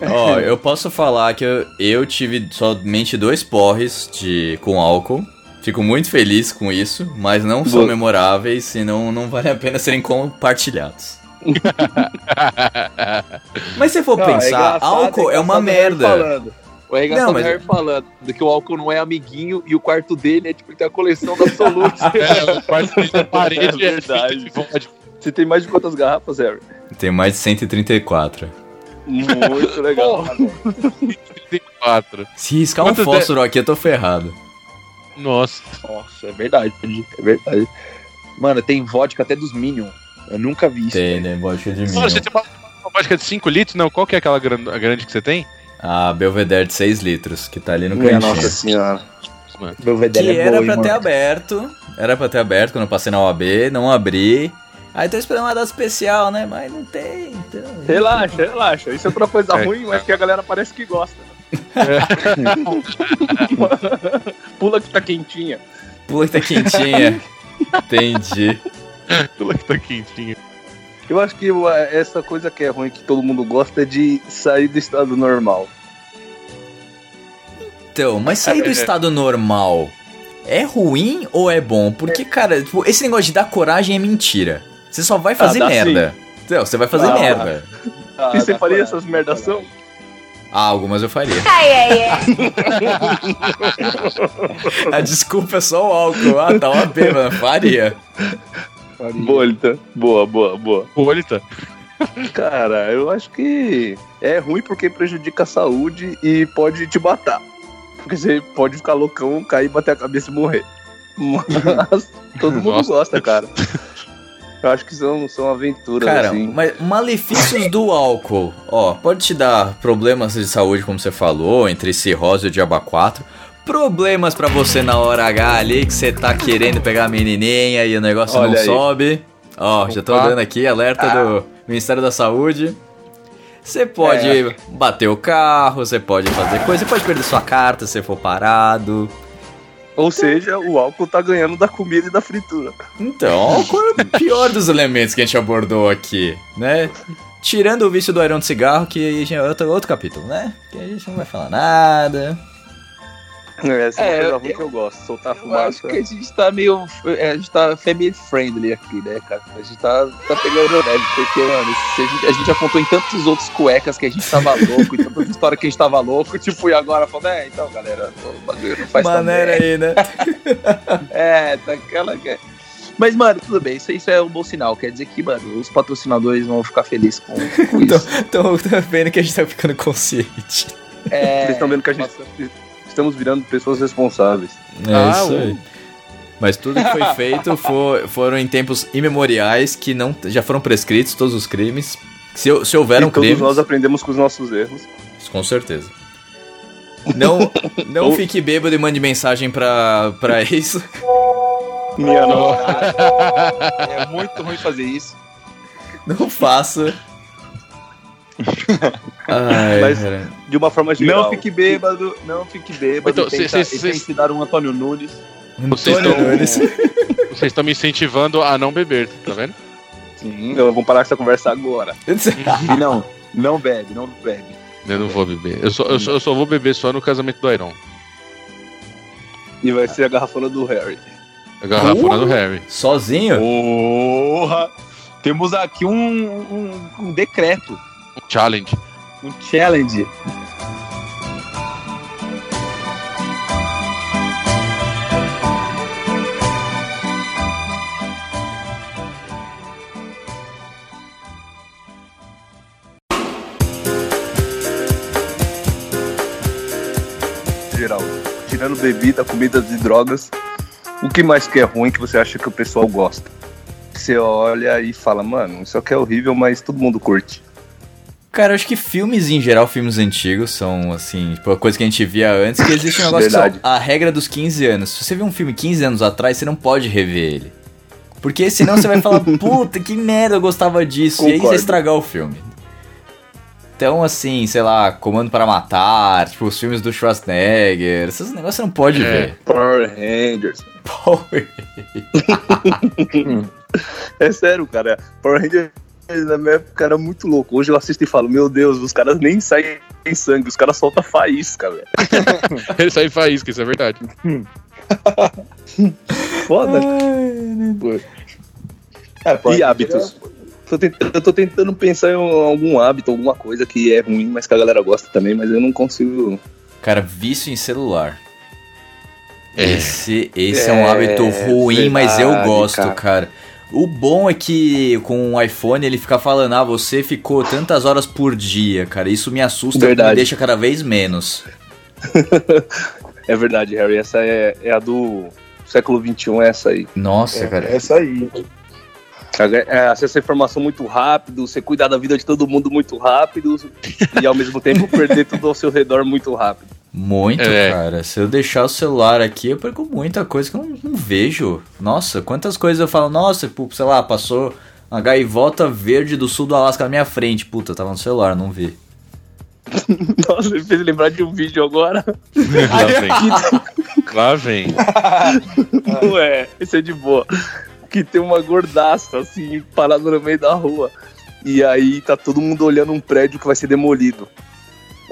Ó, eu posso falar que eu, eu tive somente dois porres de, com álcool. Fico muito feliz com isso, mas não são Boa. memoráveis e não, não vale a pena serem compartilhados. [LAUGHS] Mas se for Não, pensar, engraçado, álcool é uma merda. O é engraçado Não, mas- o Harry falando que o álcool não é amiguinho e o quarto dele é tipo tem a coleção da Absolute. [LAUGHS] É, o quarto da parede É é verdade. de vodka. Você tem mais de quantas garrafas, Harry? Tem mais de 134. Muito legal. 34. Se riscar um Quantos de- fósforo aqui, eu tô ferrado. Nossa. Nossa, é verdade, é verdade. Mano, tem vodka até dos Minions. Eu nunca vi isso. Tem, né? Vodka de Mano, mim. você tem uma, uma vodka de 5 litros? Não, qual que é aquela gran- a grande que você tem? A Belvedere de 6 litros, que tá ali no Minha cantinho. nossa senhora. Mano. Meu Que é era boa, pra hein, ter mano. aberto. Era pra ter aberto quando eu passei na OAB, não abri. Aí tô esperando uma data especial, né? Mas não tem, então. Relaxa, relaxa. Isso é outra coisa É. ruim, mas que a galera parece que gosta. [LAUGHS] Pula que tá quentinha. Pula que tá quentinha. [LAUGHS] Entendi. [LAUGHS] Aquela que tá quentinha. Eu acho que uh, essa coisa que é ruim, que todo mundo gosta, é de sair do estado normal. Então, mas sair do É. estado normal é ruim ou é bom? Porque, cara, tipo, esse negócio de dar coragem é mentira. Você só vai fazer dá merda. Não, você vai fazer Ah. merda. Ah, E você faria coragem. essas merdação? Ah, algumas eu faria. [LAUGHS] A desculpa é só o álcool. Ah, tá uma bêbada. Faria. Bolita. Boa, boa, boa. Bolita. Cara, eu acho que é ruim porque prejudica a saúde e pode te matar. Porque você pode ficar loucão, cair, bater a cabeça e morrer. Mas [LAUGHS] todo mundo Nossa. gosta, cara. Eu acho que são, são aventuras, Cara, assim. mas malefícios do álcool. Ó, pode te dar problemas de saúde, como você falou, entre cirrose e o diaba 4. Problemas pra você na hora H ali, que você tá querendo pegar a menininha e o negócio Olha não aí. sobe. Ó, já tô Opa. dando aqui alerta do Ministério da Saúde. Você pode É. bater o carro, você pode fazer coisa, você pode perder sua carta se for parado. Ou seja, o álcool tá ganhando da comida e da fritura. Então, álcool é o pior dos elementos que a gente abordou aqui, né? Tirando o vício do airão de cigarro, que é outro, outro capítulo, né? Que a gente não vai falar nada. Essa é, É, uma coisa eu- ruim que eu gosto, soltar Eu fumaça. acho que a gente tá meio. é, A gente tá family friendly aqui, né, cara? A gente tá, tá pegando leve, porque, mano, se a, gente, a gente já contou em tantos outros cuecas que a gente tava louco, em tantas histórias que a gente tava louco, [LAUGHS] tipo, e agora falando, é, então, galera, o bagulho não faz Maneira aí, né? [LAUGHS] É, tá aquela que. é. Mas, mano, tudo bem, isso, isso é um bom sinal. Quer dizer que, mano, os patrocinadores vão ficar felizes com, com [LAUGHS] Então, isso. tô, tô vendo que a gente tá ficando consciente. É, Vocês estão vendo que a gente nossa, estamos virando pessoas responsáveis. É Ah, isso aí. Mas tudo que foi [LAUGHS] feito for- foram em tempos imemoriais que não já foram prescritos todos os crimes. Se, se houveram e todos crimes, nós aprendemos com os nossos erros. com certeza. Não, não [LAUGHS] Ou- fique bêbado e mande mensagem pra, pra isso. Minha nossa. é muito ruim fazer isso. Não faça. Ai, Mas- cara. De uma forma geral. Não fique bêbado, não fique bêbado. Então, tenta, cê- cê- e tenta cê- ensinar um Antônio Nunes. Vocês Antônio estão- Nunes. [LAUGHS] Vocês estão me incentivando a não beber, tá vendo? Sim. Então, vamos parar essa conversa agora. [LAUGHS] E não, não bebe, não bebe. Eu não vou beber. Eu só, eu só, eu só vou beber só no casamento do Iron. E vai ser a garrafona do Harry. A garrafona do Harry. Sozinho? Porra! Temos aqui um, um, um decreto, challenge. um challenge. Geral. Tirando bebida, comidas e drogas. O que mais que é ruim que você acha que o pessoal gosta? Você olha e fala, mano, isso aqui é horrível, mas todo mundo curte. Cara, eu acho que filmes em geral, filmes antigos, são assim, tipo, a coisa que a gente via antes, que existe um negócio que são Verdade. a regra dos 15 anos. Se você vê um filme 15 anos atrás, você não pode rever ele. Porque senão você vai falar, [LAUGHS] puta, que merda, eu gostava disso. E aí você Concordo. estragar o filme. Então, assim, sei lá, Comando para Matar, tipo, os filmes do Schwarzenegger, esses negócios você não pode É. ver. Power Rangers. [LAUGHS] Pô, [LAUGHS] É sério, cara. Power Rangers na minha época era muito louco. Hoje eu assisto e falo, meu Deus, os caras nem saem em sangue, os caras soltam faísca, velho. [LAUGHS] Ele sai faísca, isso é verdade. Foda. Cara, E hábitos? Tô tent- Eu tô tentando pensar em algum hábito, alguma coisa que é ruim, mas que a galera gosta também, mas eu não consigo. Cara, vício em celular. É. Esse, esse é, um É, hábito ruim, mas eu verdade, gosto, cara. cara. O bom é que com o iPhone ele fica falando, ah, você ficou tantas horas por dia, cara. Isso me assusta e me deixa cada vez menos. [LAUGHS] É verdade, Harry. Essa é, é a do século XXI, é essa aí. Nossa, cara. Essa aí. É, acessar informação muito rápido, você cuidar da vida de todo mundo muito rápido e ao mesmo tempo perder tudo ao seu redor muito rápido. Muito, É. cara. Se eu deixar o celular aqui, eu perco muita coisa que eu não, não vejo. Nossa, quantas coisas eu falo, nossa, pô, sei lá, passou uma gaivota verde do sul do Alasca na minha frente. Puta, tava no celular, não vi. [LAUGHS] Nossa, me fez lembrar de um vídeo agora. Lá vem. Lá vem. [LAUGHS] Não é, esse é de boa. Que tem uma gordaça, assim, parada no meio da rua. E aí tá todo mundo olhando um prédio que vai ser demolido.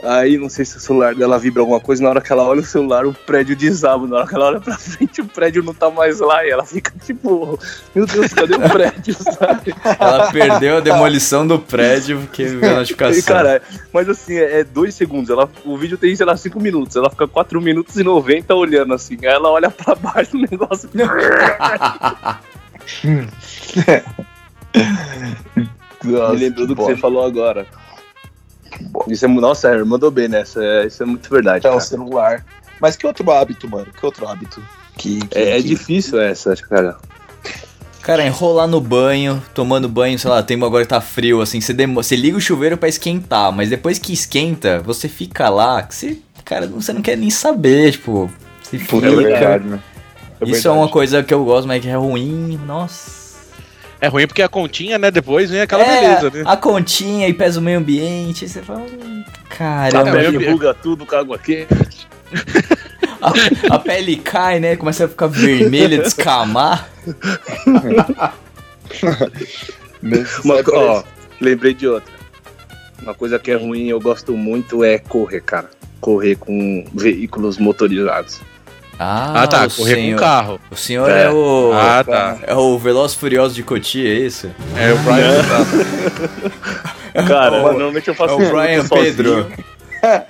Aí não sei se o celular dela vibra alguma coisa, na hora que ela olha o celular, o prédio desaba. Na hora que ela olha pra [LAUGHS] frente, o prédio não tá mais lá. E ela fica tipo, meu Deus, cadê o prédio, [LAUGHS] sabe? Ela perdeu a demolição do prédio porque viu a [LAUGHS] notificação. E, cara, mas assim, é, é dois segundos. Ela, o vídeo tem, sei lá, cinco minutos. Ela fica 4 minutos e 90 olhando assim. Aí ela olha pra baixo o negócio. Me lembrou do que você falou agora. Isso é, nossa, é, mandou bem nessa. É, isso é muito verdade. É o cara. celular. Mas que outro hábito, mano? Que outro hábito? Que, que- É, é que- difícil essa, cara. Cara, enrolar no banho, tomando banho, sei lá, tem agora que tá frio, assim, você, demo- você liga o chuveiro pra esquentar, mas depois que esquenta, você fica lá, que você, cara, você não quer nem saber, tipo, você fica. É verdade, né? Isso é uma coisa que eu gosto, mas que é ruim, nossa. É ruim porque a continha, né? Depois vem aquela é, beleza, né? A continha e pesa o meio ambiente, aí você fala, hum, A caramba, meio pele ambiente. buga tudo com água quente. a, a pele cai, né? Começa a ficar vermelha, descamar. [LAUGHS] Uma, co- ó, lembrei de outra. Uma coisa que é ruim, eu gosto muito, é correr, cara. Correr com veículos motorizados. Ah, Ah, tá. o Correr senhor, com carro. O senhor é, É. o. Ah, tá. É o Veloz Furioso de Cotia, é isso? É o Brian. [LAUGHS] Cara, o- normalmente eu É faço o isso Brian sozinho. Pedro. [LAUGHS]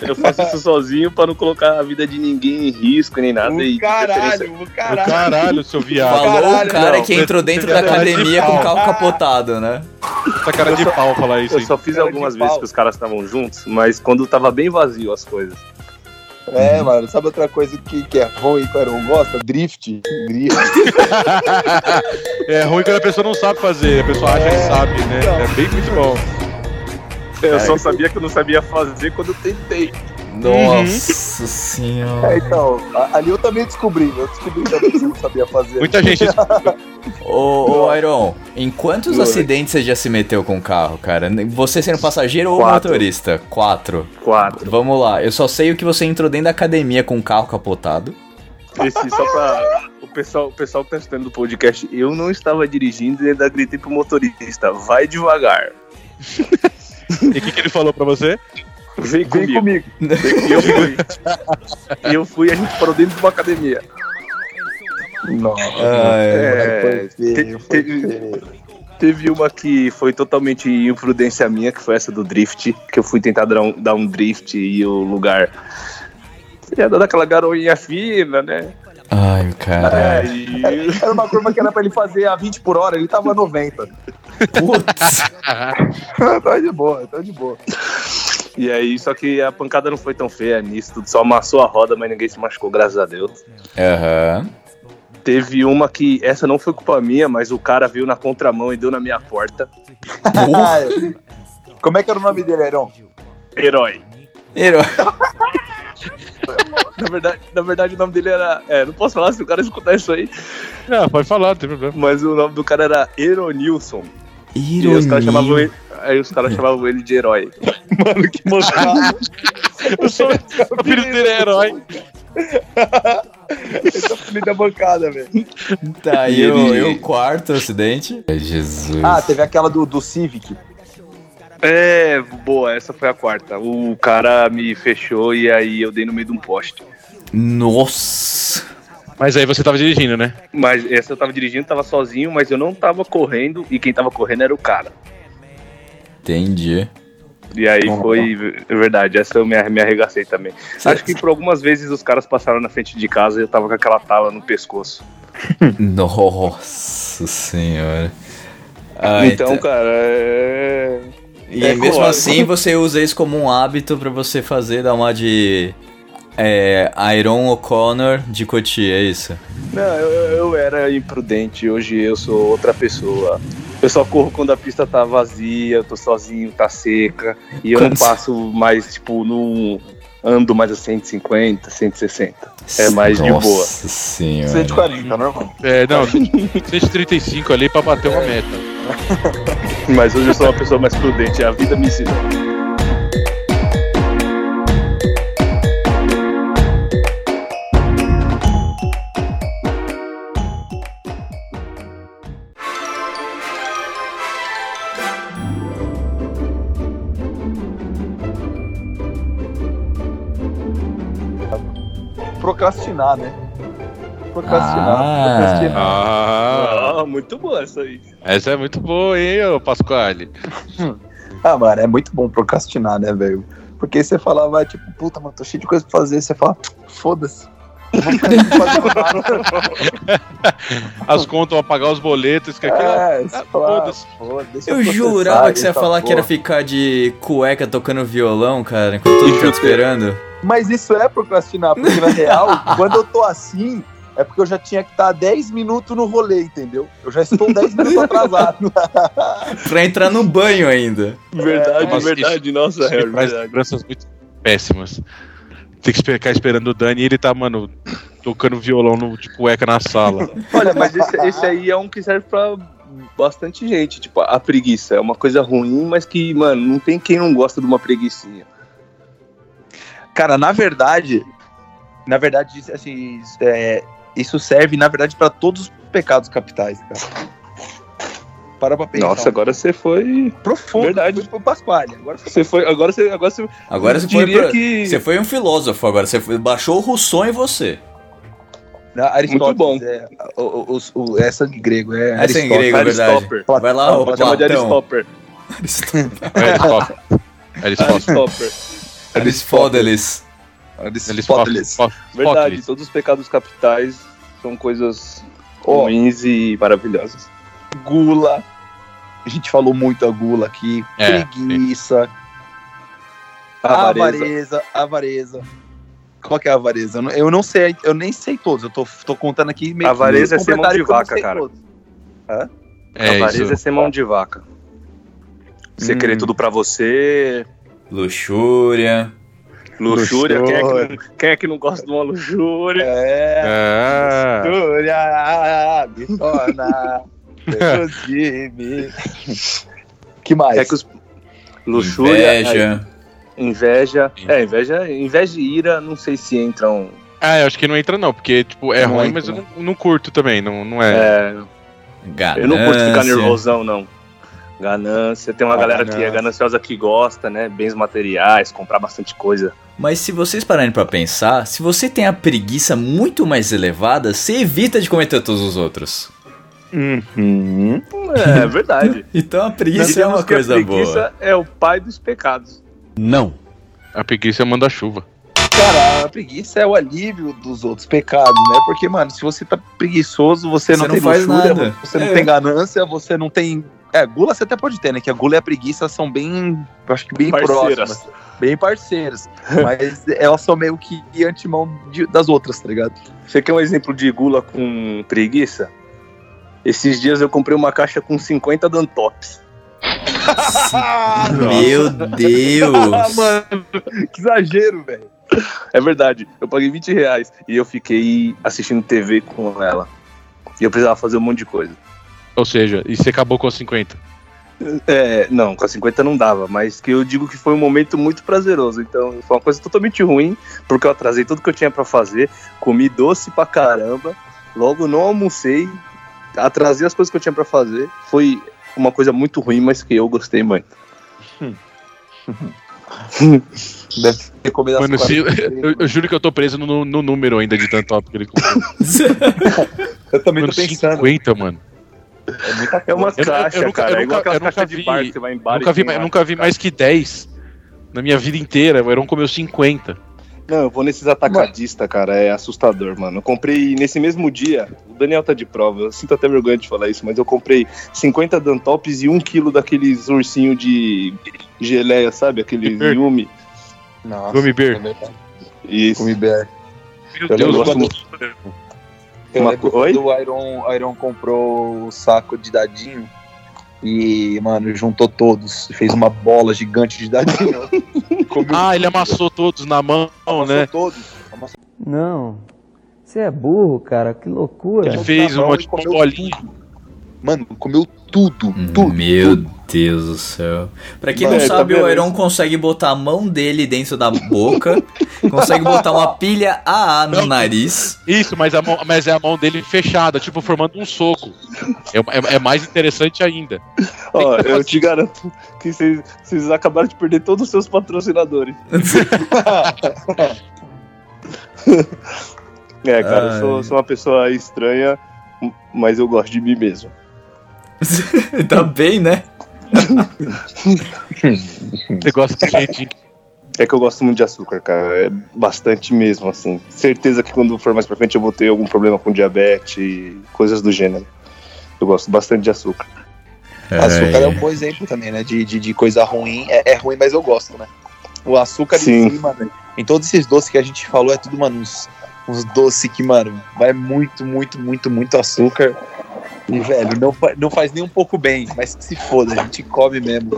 Eu faço isso sozinho pra não colocar a vida de ninguém em risco nem nada. e O preferência- caralho, o O caralho. caralho, seu viado. Falou o caralho, cara não. que entrou dentro da Cara de academia com o carro capotado, né? Essa cara de pau falar isso Eu aí. só fiz Cara algumas pau. vezes que os caras estavam juntos, mas quando tava bem vazio as coisas. É, mano, sabe outra coisa que, que é ruim que o Aaron gosta? Drift. Drift. [LAUGHS] É ruim quando a pessoa não sabe fazer, a pessoa acha que sabe, né? É bem muito bom. Eu só sabia que eu não sabia fazer quando eu tentei. Nossa senhora. É, então, ali eu também descobri. Eu descobri também que você não sabia fazer. Muita gente. [LAUGHS] Ô, ô Iron, em quantos Oi. acidentes você já se meteu com o carro, cara? Você sendo passageiro ou Quatro. motorista? Quatro. Quatro. Vamos lá, eu só sei o que você entrou dentro da academia com o carro capotado. Esse, só pra. O pessoal, o pessoal que tá assistindo o podcast, eu não estava dirigindo e ainda gritei pro motorista, vai devagar. [LAUGHS] E o que, que ele falou pra você? Vem Vem comigo. comigo. E [LAUGHS] eu fui. E eu fui e a gente parou dentro de uma academia. Nossa, É, foi feio, foi teve- feio. Teve uma que foi totalmente imprudência minha, que foi essa do drift, que eu fui tentar dar um, dar um drift e o lugar. Ia dar aquela garoinha fina, né? Ai, cara. Aí, [LAUGHS] Era uma curva que era pra ele fazer a 20 por hora, ele tava a 90. Putz. [LAUGHS] tá de boa, tá de boa. E aí, só que a pancada não foi tão feia nisso, tudo só amassou a roda, mas ninguém se machucou, graças a Deus. Aham. Teve uma que, essa não foi culpa minha, mas o cara veio na contramão e deu na minha porta. [LAUGHS] Como é que era o nome dele, Aaron? Herói. Herói. [LAUGHS] Na verdade, na verdade, o nome dele era. É, não posso falar se o cara escutar isso aí, Não, pode falar, não tem problema. mas o nome do cara era Eronilson. E aí os caras chamavam Ironia. ele, aí os caras chamavam ele de herói. [LAUGHS] Mano, que mancada. [LAUGHS] Eu sou o filho dele é herói. [LAUGHS] Esse é o filho da bancada, velho. Tá aí E o, e o quarto acidente. É, Jesus. Ah, teve aquela do, do Civic. É, boa, essa foi a quarta. O cara me fechou e aí eu dei no meio de um poste. Nossa. Mas aí você tava dirigindo, né? Mas essa eu tava dirigindo, tava sozinho, mas eu não tava correndo e quem tava correndo era o cara. Entendi. E aí Bom, foi verdade, essa eu me, me arregacei também. Acho que por algumas vezes os caras passaram na frente de casa e eu tava com aquela tala no pescoço. [LAUGHS] Nossa senhora. Ah, então, cara, é... E é mesmo claro. assim você usa isso como um hábito pra você fazer, dar uma de. É. Iron O'Connor de Cotia, é isso? Não, eu, eu era imprudente, hoje eu sou outra pessoa. Eu só corro quando a pista tá vazia, eu tô sozinho, tá seca. E eu Quando não passo mais, tipo, não ando mais a 150, 160. É mais de boa. Nossa senhora. 140, normal. É, não, 135 ali pra bater uma meta. [LAUGHS] Mas hoje eu sou uma pessoa mais prudente, a vida me ensinou. Procrastinar, né? Procrastinar. Ah. procrastinar. Ah, Ah, muito boa essa aí. essa é muito boa, hein, ô Pasquale? [LAUGHS] Ah, mano, é muito bom procrastinar, né, velho? Porque você fala, vai, tipo, puta, mano, tô cheio de coisa pra fazer. Você fala, foda-se. [LAUGHS] As contas vão pagar os boletos, que aqui É, fala, ah, foda-se. foda, deixa Eu processar jurava que você ia falar que era porra. ficar de cueca tocando violão, cara, enquanto todo mundo esperando. Mas isso é procrastinar, porque na real, [LAUGHS] quando eu tô assim, é porque eu já tinha que estar 10 minutos no rolê, entendeu? Eu já estou 10 minutos atrasado. [LAUGHS] [LAUGHS] Pra entrar no banho ainda. Verdade, Nossa, verdade. Nossa, Isso traz verdade. lembranças muito péssimas. Tem que ficar esperando o Dani e ele tá, mano, tocando violão no, de cueca na sala. Olha, mas esse, esse aí é um que serve pra bastante gente. Tipo, a preguiça é uma coisa ruim, mas que, mano, não tem quem não gosta de uma preguiçinha. Cara, na verdade, na verdade, assim, é, isso serve, na verdade, pra todos os pecados capitais, cara. Para pra pensar. Nossa, agora você foi. profundo. verdade. Foi pro Pasquale. Agora foi Você foi. Agora você. Agora você. Agora você foi, diria pra- que- você foi um filósofo agora. Você foi- baixou o Rousseau em você. Na- Aristóteles, bom. É, o, o- o- é sangue grego, é, É Aristóteles. grego, é verdade. Vai lá, Platão, ô Pode chamar de Platão. Aristopper. [LAUGHS] Aristóteles. Aristóteles. [LAUGHS] Aristóteles. Aristóteles. Verdade, todos os pecados capitais são coisas Ó. ruins e maravilhosas. Gula. A gente falou muito a gula aqui. É, Preguiça. Avareza. Avareza. Avareza. Qual que é a avareza? Eu não, sei, eu nem sei todos. Eu tô, tô contando aqui meio que Avareza é ser mão de vaca, cara. É Avareza isso. é ser mão de vaca. Você Hum. querer tudo pra você, Luxúria. luxúria, Quem, é que Luxúria. não, quem é que não gosta de uma luxúria? É. Ah, Luxúria me torna. Que mais? É que os... Luxúria, Inveja. é, inveja. É, inveja, inveja e ira, não sei se entram. ah, eu acho que não entra não, porque, tipo, é Não ruim, entra, mas eu não, não curto também, não, não é. É, Ganância. eu não curto ficar nervosão, não. Ganância, tem uma Ah, galera que é ganância. gananciosa que gosta, né? Bens materiais, comprar bastante coisa. Mas se vocês pararem pra pensar, se você tem a preguiça muito mais elevada, você evita de cometer todos os outros. Uhum. É [LAUGHS] verdade. Então a preguiça é uma que a coisa preguiça boa. é o pai dos pecados. A preguiça é manda-chuva. Cara, a preguiça é o alívio dos outros pecados, né? Porque, mano, se você tá preguiçoso, você, Você não, não tem faz luxúria, nada. você não É. tem ganância, você não tem. É, gula você até pode ter, né? Que a gula e a preguiça são bem. eu Acho que bem Parceiras. próximas. Bem parceiras. [LAUGHS] mas elas são meio que antimão de- das outras, tá ligado? Você quer um exemplo de gula com preguiça? Esses dias eu comprei uma caixa com 50 Dantops. Meu [LAUGHS] Deus. mano, que exagero, velho. É verdade, eu paguei 20 reais e eu fiquei assistindo TV com ela. E eu precisava fazer um monte de coisa. Ou seja, e você acabou com os 50. É, não, com a 50 não dava, mas que eu digo que foi um momento muito prazeroso. Então, foi uma coisa totalmente ruim, porque eu atrasei tudo que eu tinha pra fazer, comi doce pra caramba, logo não almocei, atrasei as coisas que eu tinha pra fazer. Foi uma coisa muito ruim, mas que eu gostei muito. [LAUGHS] Deve ter comido as Mano, se, eu, eu juro que eu tô preso no, no número ainda de tanto top que ele comprou. [LAUGHS] Eu também Mano, tô pensando. 50, mano. É muita É uma Eu- eu- eu caixa, nunca- eu é igual aquelas eu nunca caixas de vi- bar que você vai em bar Nunca e vi, lá. nunca vi mais que 10 na minha vida inteira. O Heron comeu 50. Não, eu vou nesses atacadistas, cara, é assustador, mano. Eu comprei nesse mesmo dia, o Daniel tá de prova, eu sinto até vergonha de falar isso, mas eu comprei 50 Dantops e 1 kg daqueles ursinhos de geleia, sabe? Aqueles. Yumi. Nossa, Gummy Bear. Isso. Gummy Bear. Meu Eu Deus, gosto muito. Eu Uma lembro Oi? quando o Iron, Iron comprou o saco de dadinho e, mano, juntou todos. Fez uma bola gigante de dadinho. [LAUGHS] Ah, ele amassou todos na mão, amassou né? todos. Amassou Não. Você é burro, cara. Que loucura. Ele fez uma tipo, bolinha. Mano, comeu tudo, tudo. Meu tudo. Deus do céu. Pra quem Mano, não tá sabe, vendo o Iron consegue botar a mão dele dentro da boca, [LAUGHS] consegue botar uma pilha AA no Não. nariz. Isso, mas, a mão, mas é a mão dele fechada, tipo, formando um soco. É, é- é mais interessante ainda. Ó, eu te garanto que vocês acabaram de perder todos os seus patrocinadores. [LAUGHS] [LAUGHS] É, cara, eu sou, sou uma pessoa estranha, mas eu gosto de mim mesmo. [LAUGHS] tá bem, né? Você gosta de gente. É que eu gosto muito de açúcar, cara. É bastante mesmo, assim. Certeza que quando for mais pra frente eu vou ter algum problema com diabetes e coisas do gênero. Eu gosto bastante de açúcar. Açúcar é um bom exemplo também, né? De, de, de coisa ruim. É, é ruim, mas eu gosto, né? O açúcar Sim. em si, mano. Em todos esses doces que a gente falou, é tudo, mano, uns, uns doces que, mano, vai muito, muito, muito, muito açúcar. E, velho, não, não faz nem um pouco bem, mas que se foda, a gente come mesmo.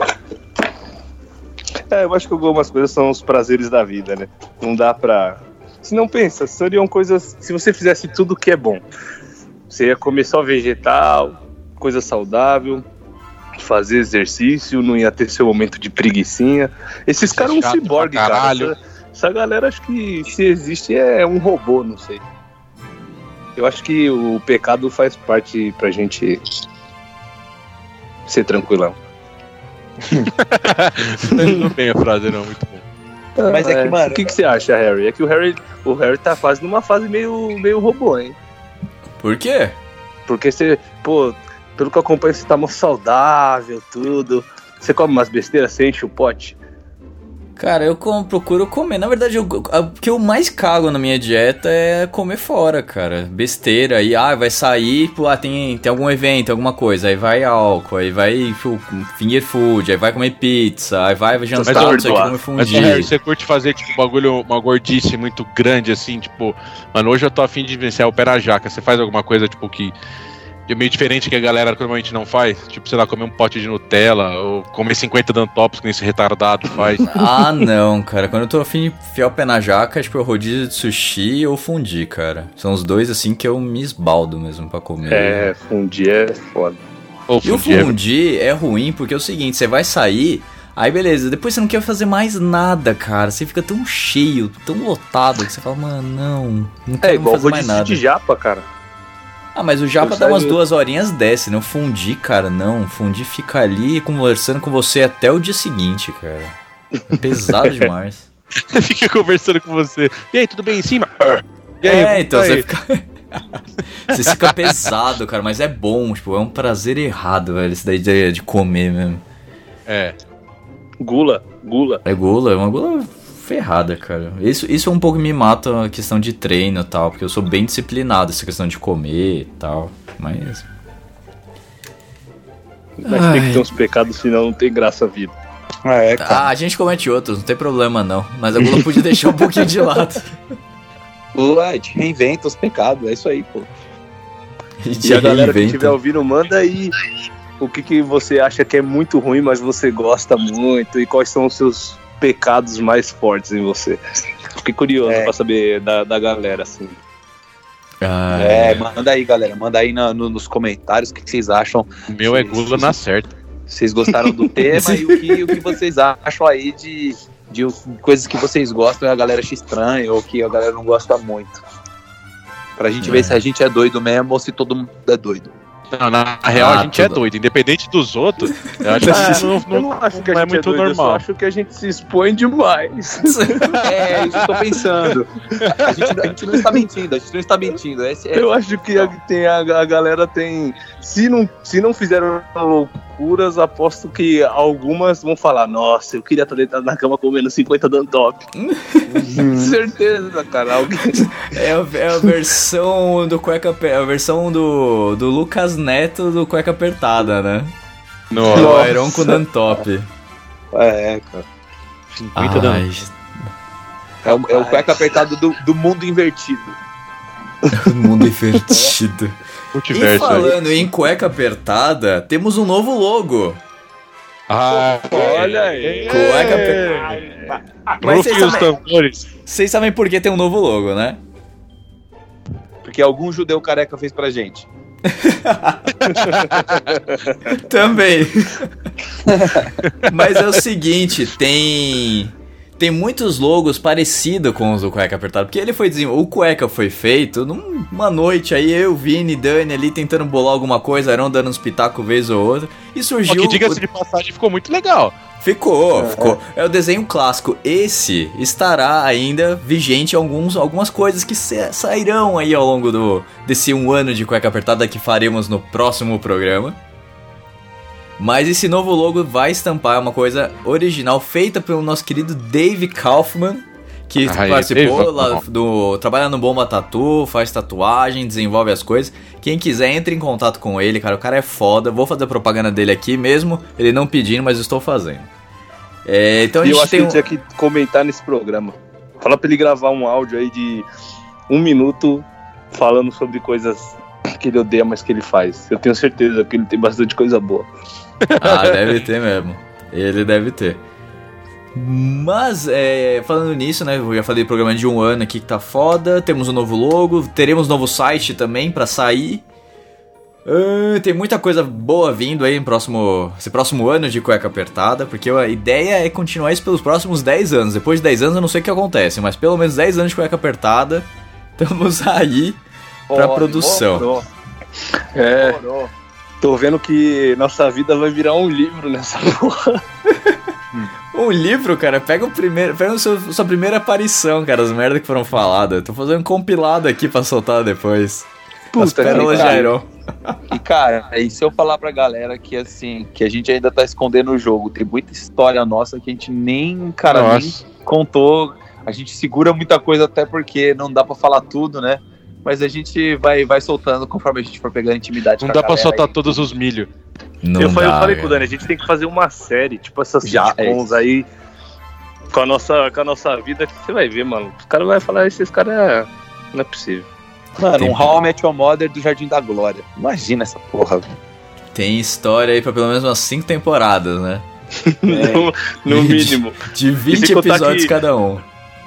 É, eu acho que algumas coisas são os prazeres da vida, né? Não dá pra. Se não pensa, seriam coisas. Se você fizesse tudo que é bom, você ia comer só vegetal, coisa saudável, fazer exercício, não ia ter seu momento de preguiçinha. Esses Ser caras são um chato pra ciborgue, cara. caralho. Essa, essa galera, acho que se existe é um robô, não sei. Eu acho que o pecado faz parte pra gente ser tranquilão. [LAUGHS] Não bem a frase, não, muito bom. Mas é que, mano- O que, que você acha, Harry? É que o Harry, o Harry tá quase numa fase meio, meio robô, hein? Por quê? Porque você, pô, pelo que eu acompanho, você tá mó saudável, tudo. Você come umas besteiras, você enche o pote. Cara, eu com- procuro comer. Na verdade, eu- a- o que eu mais cago na minha dieta é comer fora, cara. Besteira. Aí, ah, vai sair, pô, ah, tem, tem algum evento, alguma coisa. Aí vai álcool, aí vai finger food, aí vai comer pizza, aí vai jantar, Mas, não sei o que, comer Mas, fundir. Harry, você curte fazer, tipo, um bagulho, uma gordice muito grande, assim, tipo, mano, hoje eu tô afim de vencer o pera jaca. Você faz alguma coisa, tipo, que. É meio diferente que a galera normalmente não faz? Tipo, sei lá, comer um pote de Nutella, ou comer 50 dantops que nem esse retardado faz. [LAUGHS] Ah, não, cara. Quando eu tô afim de enfiar o pé na jaca, é tipo rodízio de sushi ou fundir, cara. São os dois, assim, que eu me esbaldo mesmo pra comer. É, fundir é foda. Ou E o fundir. fundir é ruim porque é o seguinte, você vai sair, aí beleza, depois você não quer fazer mais nada, cara. Você fica tão cheio, tão lotado, que você fala, mano, não, não É quero igual fazer mais rodízio nada. de japa, cara. Ah, mas o japa dá umas duas horinhas, desce, não fundir, cara, não. Fundir fica ali conversando com você até o dia seguinte, cara. É pesado [LAUGHS] demais. [LAUGHS] Fica conversando com você. E aí, tudo bem em cima? E aí, é, então tá você aí? fica. [LAUGHS] você fica pesado, cara, mas é bom, tipo, é um prazer errado, velho, isso daí de, de comer mesmo. É. Gula, gula. É gula, é uma gula ferrada, cara. Isso, isso é um pouco que me mata a questão de treino e tal, porque eu sou bem disciplinado, essa questão de comer e tal. Mas. Mas tem que ter uns pecados, senão não tem graça a vida. É, Ah, a gente comete outros, não tem problema não. Mas a gula podia deixar um pouquinho de lado. Ué, a gente reinventa os pecados, é isso aí, pô. Gente E a galera que reinventa. estiver ouvindo, manda aí o que, que você acha que é muito ruim, mas você gosta muito, e quais são os seus pecados mais fortes em você. Fiquei curioso É. pra saber da, da galera, assim. Ah, É, manda aí, galera. Manda aí na- no- nos comentários o que, que vocês acham. O meu é gula na certa. Vocês gostaram do [LAUGHS] tema e o que, o que vocês acham aí de, de coisas que vocês gostam e a galera acha estranho ou que a galera não gosta muito. Pra gente É. ver se a gente é doido mesmo ou se todo mundo é doido. Não, na real Ah, a gente é tudo. doido. Independente dos outros, [LAUGHS] eu acho que não, eu não, não acho que a não é gente muito é doido, eu só normal. acho que a gente se expõe demais. [LAUGHS] É, isso eu tô pensando. A gente, a gente não está mentindo, a gente não está mentindo. Esse é, Eu acho que a, tem, a, a galera tem. Se não, se não fizeram loucuras, aposto que algumas vão falar: Nossa, eu queria estar deitado na cama comendo 50 Dantop. [LAUGHS] Certeza, cara. Alguém... [LAUGHS] É a, é a versão do cueca aper- a versão do, do Lucas Neto do cueca apertada, né? Nossa. O Iron com Dantop. é, cara. 50 dan- Ai, É o, é o cueca apertado do, do mundo invertido. mundo invertido. [LAUGHS] E multiverso aí. falando em cueca apertada, temos um novo logo. Ah, Olha aí. Cueca apertada. Mas Rufem vocês os sabem, tambores. vocês sabem por que tem um novo logo, né? Porque algum judeu careca fez pra gente. [LAUGHS] Também. [LAUGHS] Mas é o seguinte, tem tem muitos logos parecidos com os do cueca apertado, porque ele foi desenvol... o cueca foi feito numa noite aí eu, Vini, Dani ali tentando bolar alguma coisa, Arão dando uns pitacos vez ou outra, e Ó, surgiu que diga-se de passagem ficou muito legal. Ficou, ficou. É o desenho clássico. Esse estará ainda vigente alguns, algumas coisas que sa- sairão aí ao longo do, desse um ano de cueca apertada que faremos no próximo programa. Mas esse novo logo vai estampar uma coisa original feita pelo nosso querido Dave Kaufman, que Aí, participou Dave, lá do. trabalha no Bomba Tatu, faz tatuagem, desenvolve as coisas. Quem quiser, entre em contato com ele, cara. O cara é foda. Vou fazer propaganda dele aqui mesmo, ele não pedindo, mas estou fazendo. É, então a E eu gente acho que tem ele um. tinha que comentar nesse programa. Fala pra ele gravar um áudio aí de um minuto falando sobre coisas que ele odeia, mas que ele faz. Eu tenho certeza que ele tem bastante coisa boa. [LAUGHS] Ah, deve ter mesmo. Ele deve ter. Mas, é, falando nisso, né? Eu já falei do programa de um ano aqui que tá foda. Temos um novo logo. Teremos novo site também pra sair. Ah, tem muita coisa boa vindo aí no próximo, esse próximo ano de cueca apertada. Porque a ideia é continuar isso pelos próximos 10 anos. Depois de 10 anos eu não sei o que acontece, mas pelo menos 10 anos de cueca apertada. [LAUGHS] Estamos aí pra Ó, produção. demorou, É, demorou. Tô vendo que nossa vida vai virar um livro nessa [LAUGHS] porra. [LAUGHS] Um livro, cara, pega o primeiro. Pega o seu, sua primeira aparição, cara, as merdas que foram faladas. Tô fazendo um compilado aqui pra soltar depois. as Puta, pérolas de cara. E cara, e se eu falar pra galera que assim, que a gente ainda tá escondendo o jogo, tem muita história nossa que a gente nem, cara, nem Nossa. contou. A gente segura muita coisa até porque não dá pra falar tudo, né? Mas a gente vai, vai soltando conforme a gente for pegando intimidade Não com a dá pra soltar aí. todos os milho. Não eu, falei, eu dá, falei pro cara. Dani, a gente tem que fazer uma série, tipo essas Já, é sitcoms aí, com a, nossa, com a nossa vida, que você vai ver, mano. Os caras vão falar, esses caras é... não é possível. Mano, Tem- um How I Met Your Mother do Jardim da Glória. Imagina essa porra. Tem história aí pra pelo menos umas 5 temporadas, né? [LAUGHS] No, no mínimo. De 20 sem contar episódios que- cada um.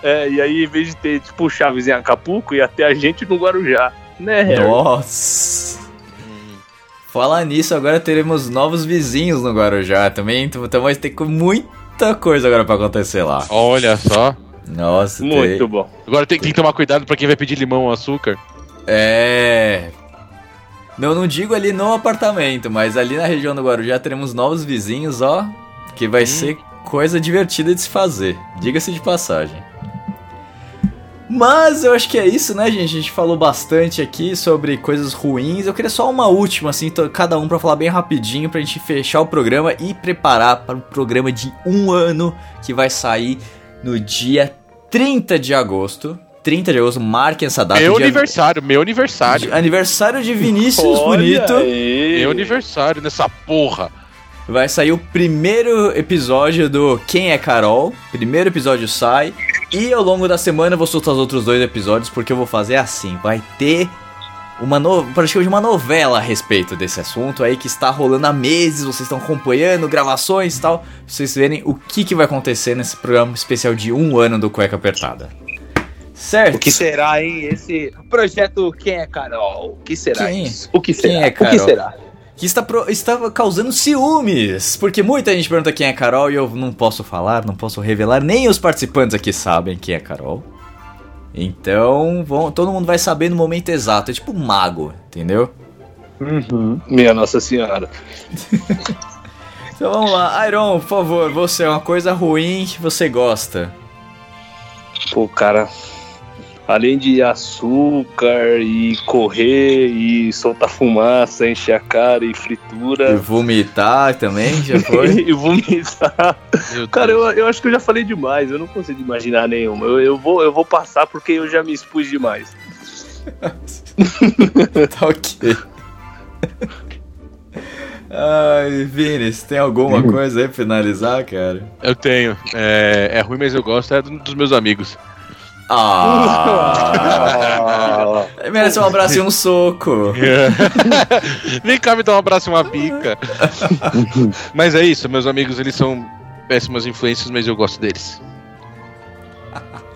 É, e aí, em vez de ter, tipo, Chaves em Acapulco, ia ter a gente no Guarujá. Né, Harry? Nossa! Falar nisso, agora teremos novos vizinhos no Guarujá também. Então então vai ter muita coisa agora pra acontecer lá. Olha só. Nossa, Muito tem... bom. Agora tem, tem que tomar cuidado pra quem vai pedir limão ou açúcar. É. Não, não digo ali no apartamento, mas ali na região do Guarujá teremos novos vizinhos, ó. Que vai ser coisa divertida de se fazer. Diga-se de passagem. Mas eu acho que é isso, né, gente? A gente falou bastante aqui sobre coisas ruins. Eu queria só uma última, assim, cada um pra falar bem rapidinho pra gente fechar o programa e preparar para o programa de um ano que vai sair no dia 30 de agosto. 30 de agosto, marquem essa data. meu aniversário, meu aniversário. Aniversário de Vinícius Olha Bonito. aí. Meu aniversário nessa porra. Vai sair o primeiro episódio do Quem é Carol. Primeiro episódio sai. E ao longo da semana eu vou soltar os outros dois episódios, porque eu vou fazer assim. Vai ter uma no... praticamente uma novela a respeito desse assunto aí que está rolando há meses. Vocês estão acompanhando gravações e tal. Pra vocês verem o que, que vai acontecer nesse programa especial de um ano do Cueca Apertada. Certo? O que será, hein? Esse projeto Quem é Carol? O que será Quem? isso? O que Quem será? é O que Carol? será? Que está, pro- está causando ciúmes. Porque muita gente pergunta quem é Carol e eu não posso falar, não posso revelar, nem os participantes aqui sabem quem é Carol. Então, vão, todo mundo vai saber no momento exato. É tipo um mago, entendeu? Minha Nossa Senhora. [LAUGHS] Então vamos lá. Iron, por favor, você é uma coisa ruim que você gosta. Pô, cara. Além de açúcar e correr e soltar fumaça, encher a cara e E fritura. vomitar também, já foi? [LAUGHS] e vomitar. Cara, eu, eu acho que eu já falei demais, eu não consigo imaginar nenhuma. Eu, eu, vou, eu vou passar porque eu já me expus demais. [LAUGHS] tá ok. Ai, Vini, você tem alguma coisa aí pra finalizar, cara? Eu tenho. É, é ruim, mas eu gosto. É do- dos meus amigos. Ah! [LAUGHS] Merece um abraço e um soco. [LAUGHS] Vem cá me dar um abraço e uma bica. [LAUGHS] mas é isso, meus amigos, eles são péssimas influências, mas eu gosto deles.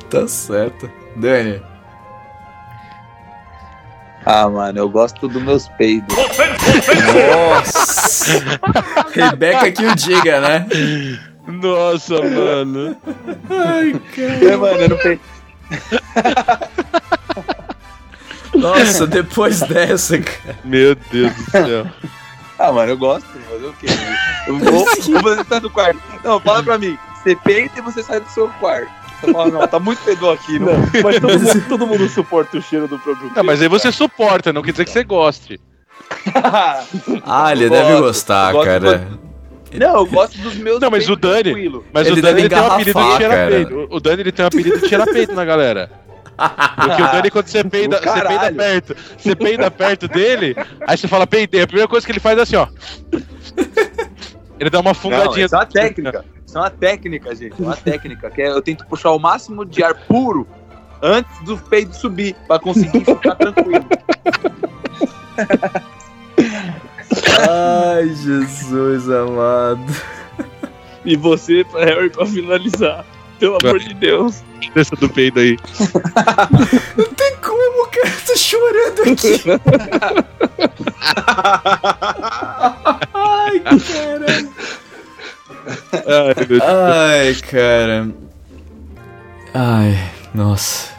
Tá certo. Dani. Ah, mano, eu gosto dos meus peidos. Nossa! Rebeca que o diga, né? Nossa, mano. É, mano, eu não pe... [LAUGHS] Nossa, depois dessa, cara. Meu Deus do céu. Ah, mano, eu gosto. Fazer o quê? Eu vou, [LAUGHS] eu vou entrar no quarto. Não, fala pra mim. Você peita e você sai do seu quarto. Você fala, não, tá muito fedor aqui. Não. Não, mas todo [LAUGHS] mundo, todo mundo suporta o cheiro do próprio Não, mas aí você suporta, não quer dizer que você goste. Ah, ele deve gostar, cara. Não, eu gosto dos meus Não, mas o Dani. tranquilo. Mas Ele o Dani ele tem um apelido de cara. peito. O Dani ele tem um apelido de tirar peito na galera. Porque o Dani, quando você [LAUGHS] peida, você peida perto, você peida perto dele, aí você fala peidei. A primeira coisa que ele faz é assim, ó. Ele dá uma fungadinha. isso é uma técnica. Isso é uma técnica, gente. É uma técnica. Que é, eu tento puxar o máximo de ar puro antes do peido subir, pra conseguir ficar tranquilo. E você, Harry, pra finalizar. Pelo amor de Deus. Essa do peido aí. [LAUGHS] Tem como, cara? Tô chorando aqui. [LAUGHS] Ai, cara. Ai, meu Deus. Ai, cara. Ai, nossa.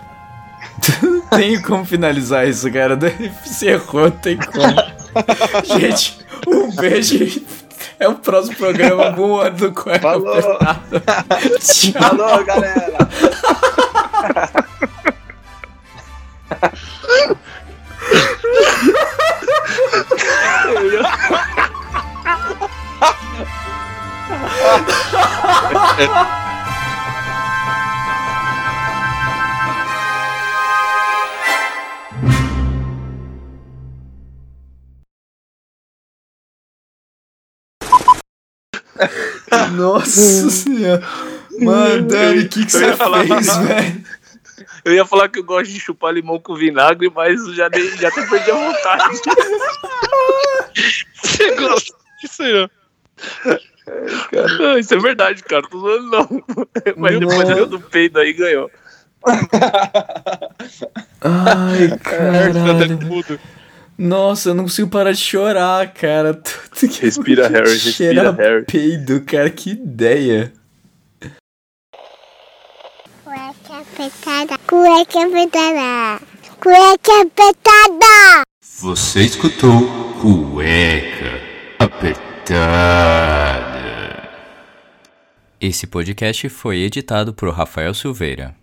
Não [LAUGHS] Tenho como finalizar isso, cara. Você errou, não tem como. Gente, um beijo. [LAUGHS] É o próximo programa. [LAUGHS] Bom ano do Cueca Falou. [LAUGHS] Falou, galera. [LAUGHS] Nossa senhora. Mano, Dani, o que, que você fez, [LAUGHS] velho? Eu ia falar que eu gosto de chupar limão com vinagre, mas já, dei, já até perdi a vontade. [LAUGHS] Você gosta disso aí, ó. Não, isso é verdade, cara. Tô zoando não. Mas depois Nossa. do peido aí ganhou. Ai, Tá caralho. Nossa, eu não consigo parar de chorar, cara. [LAUGHS] Tudo que Respira, Harry, respira, Harry. peido, cara. Que ideia. Cueca apertada. Cueca apertada. Cueca apertada. Você escutou Cueca Apertada. Esse podcast foi editado por Rafael Silveira.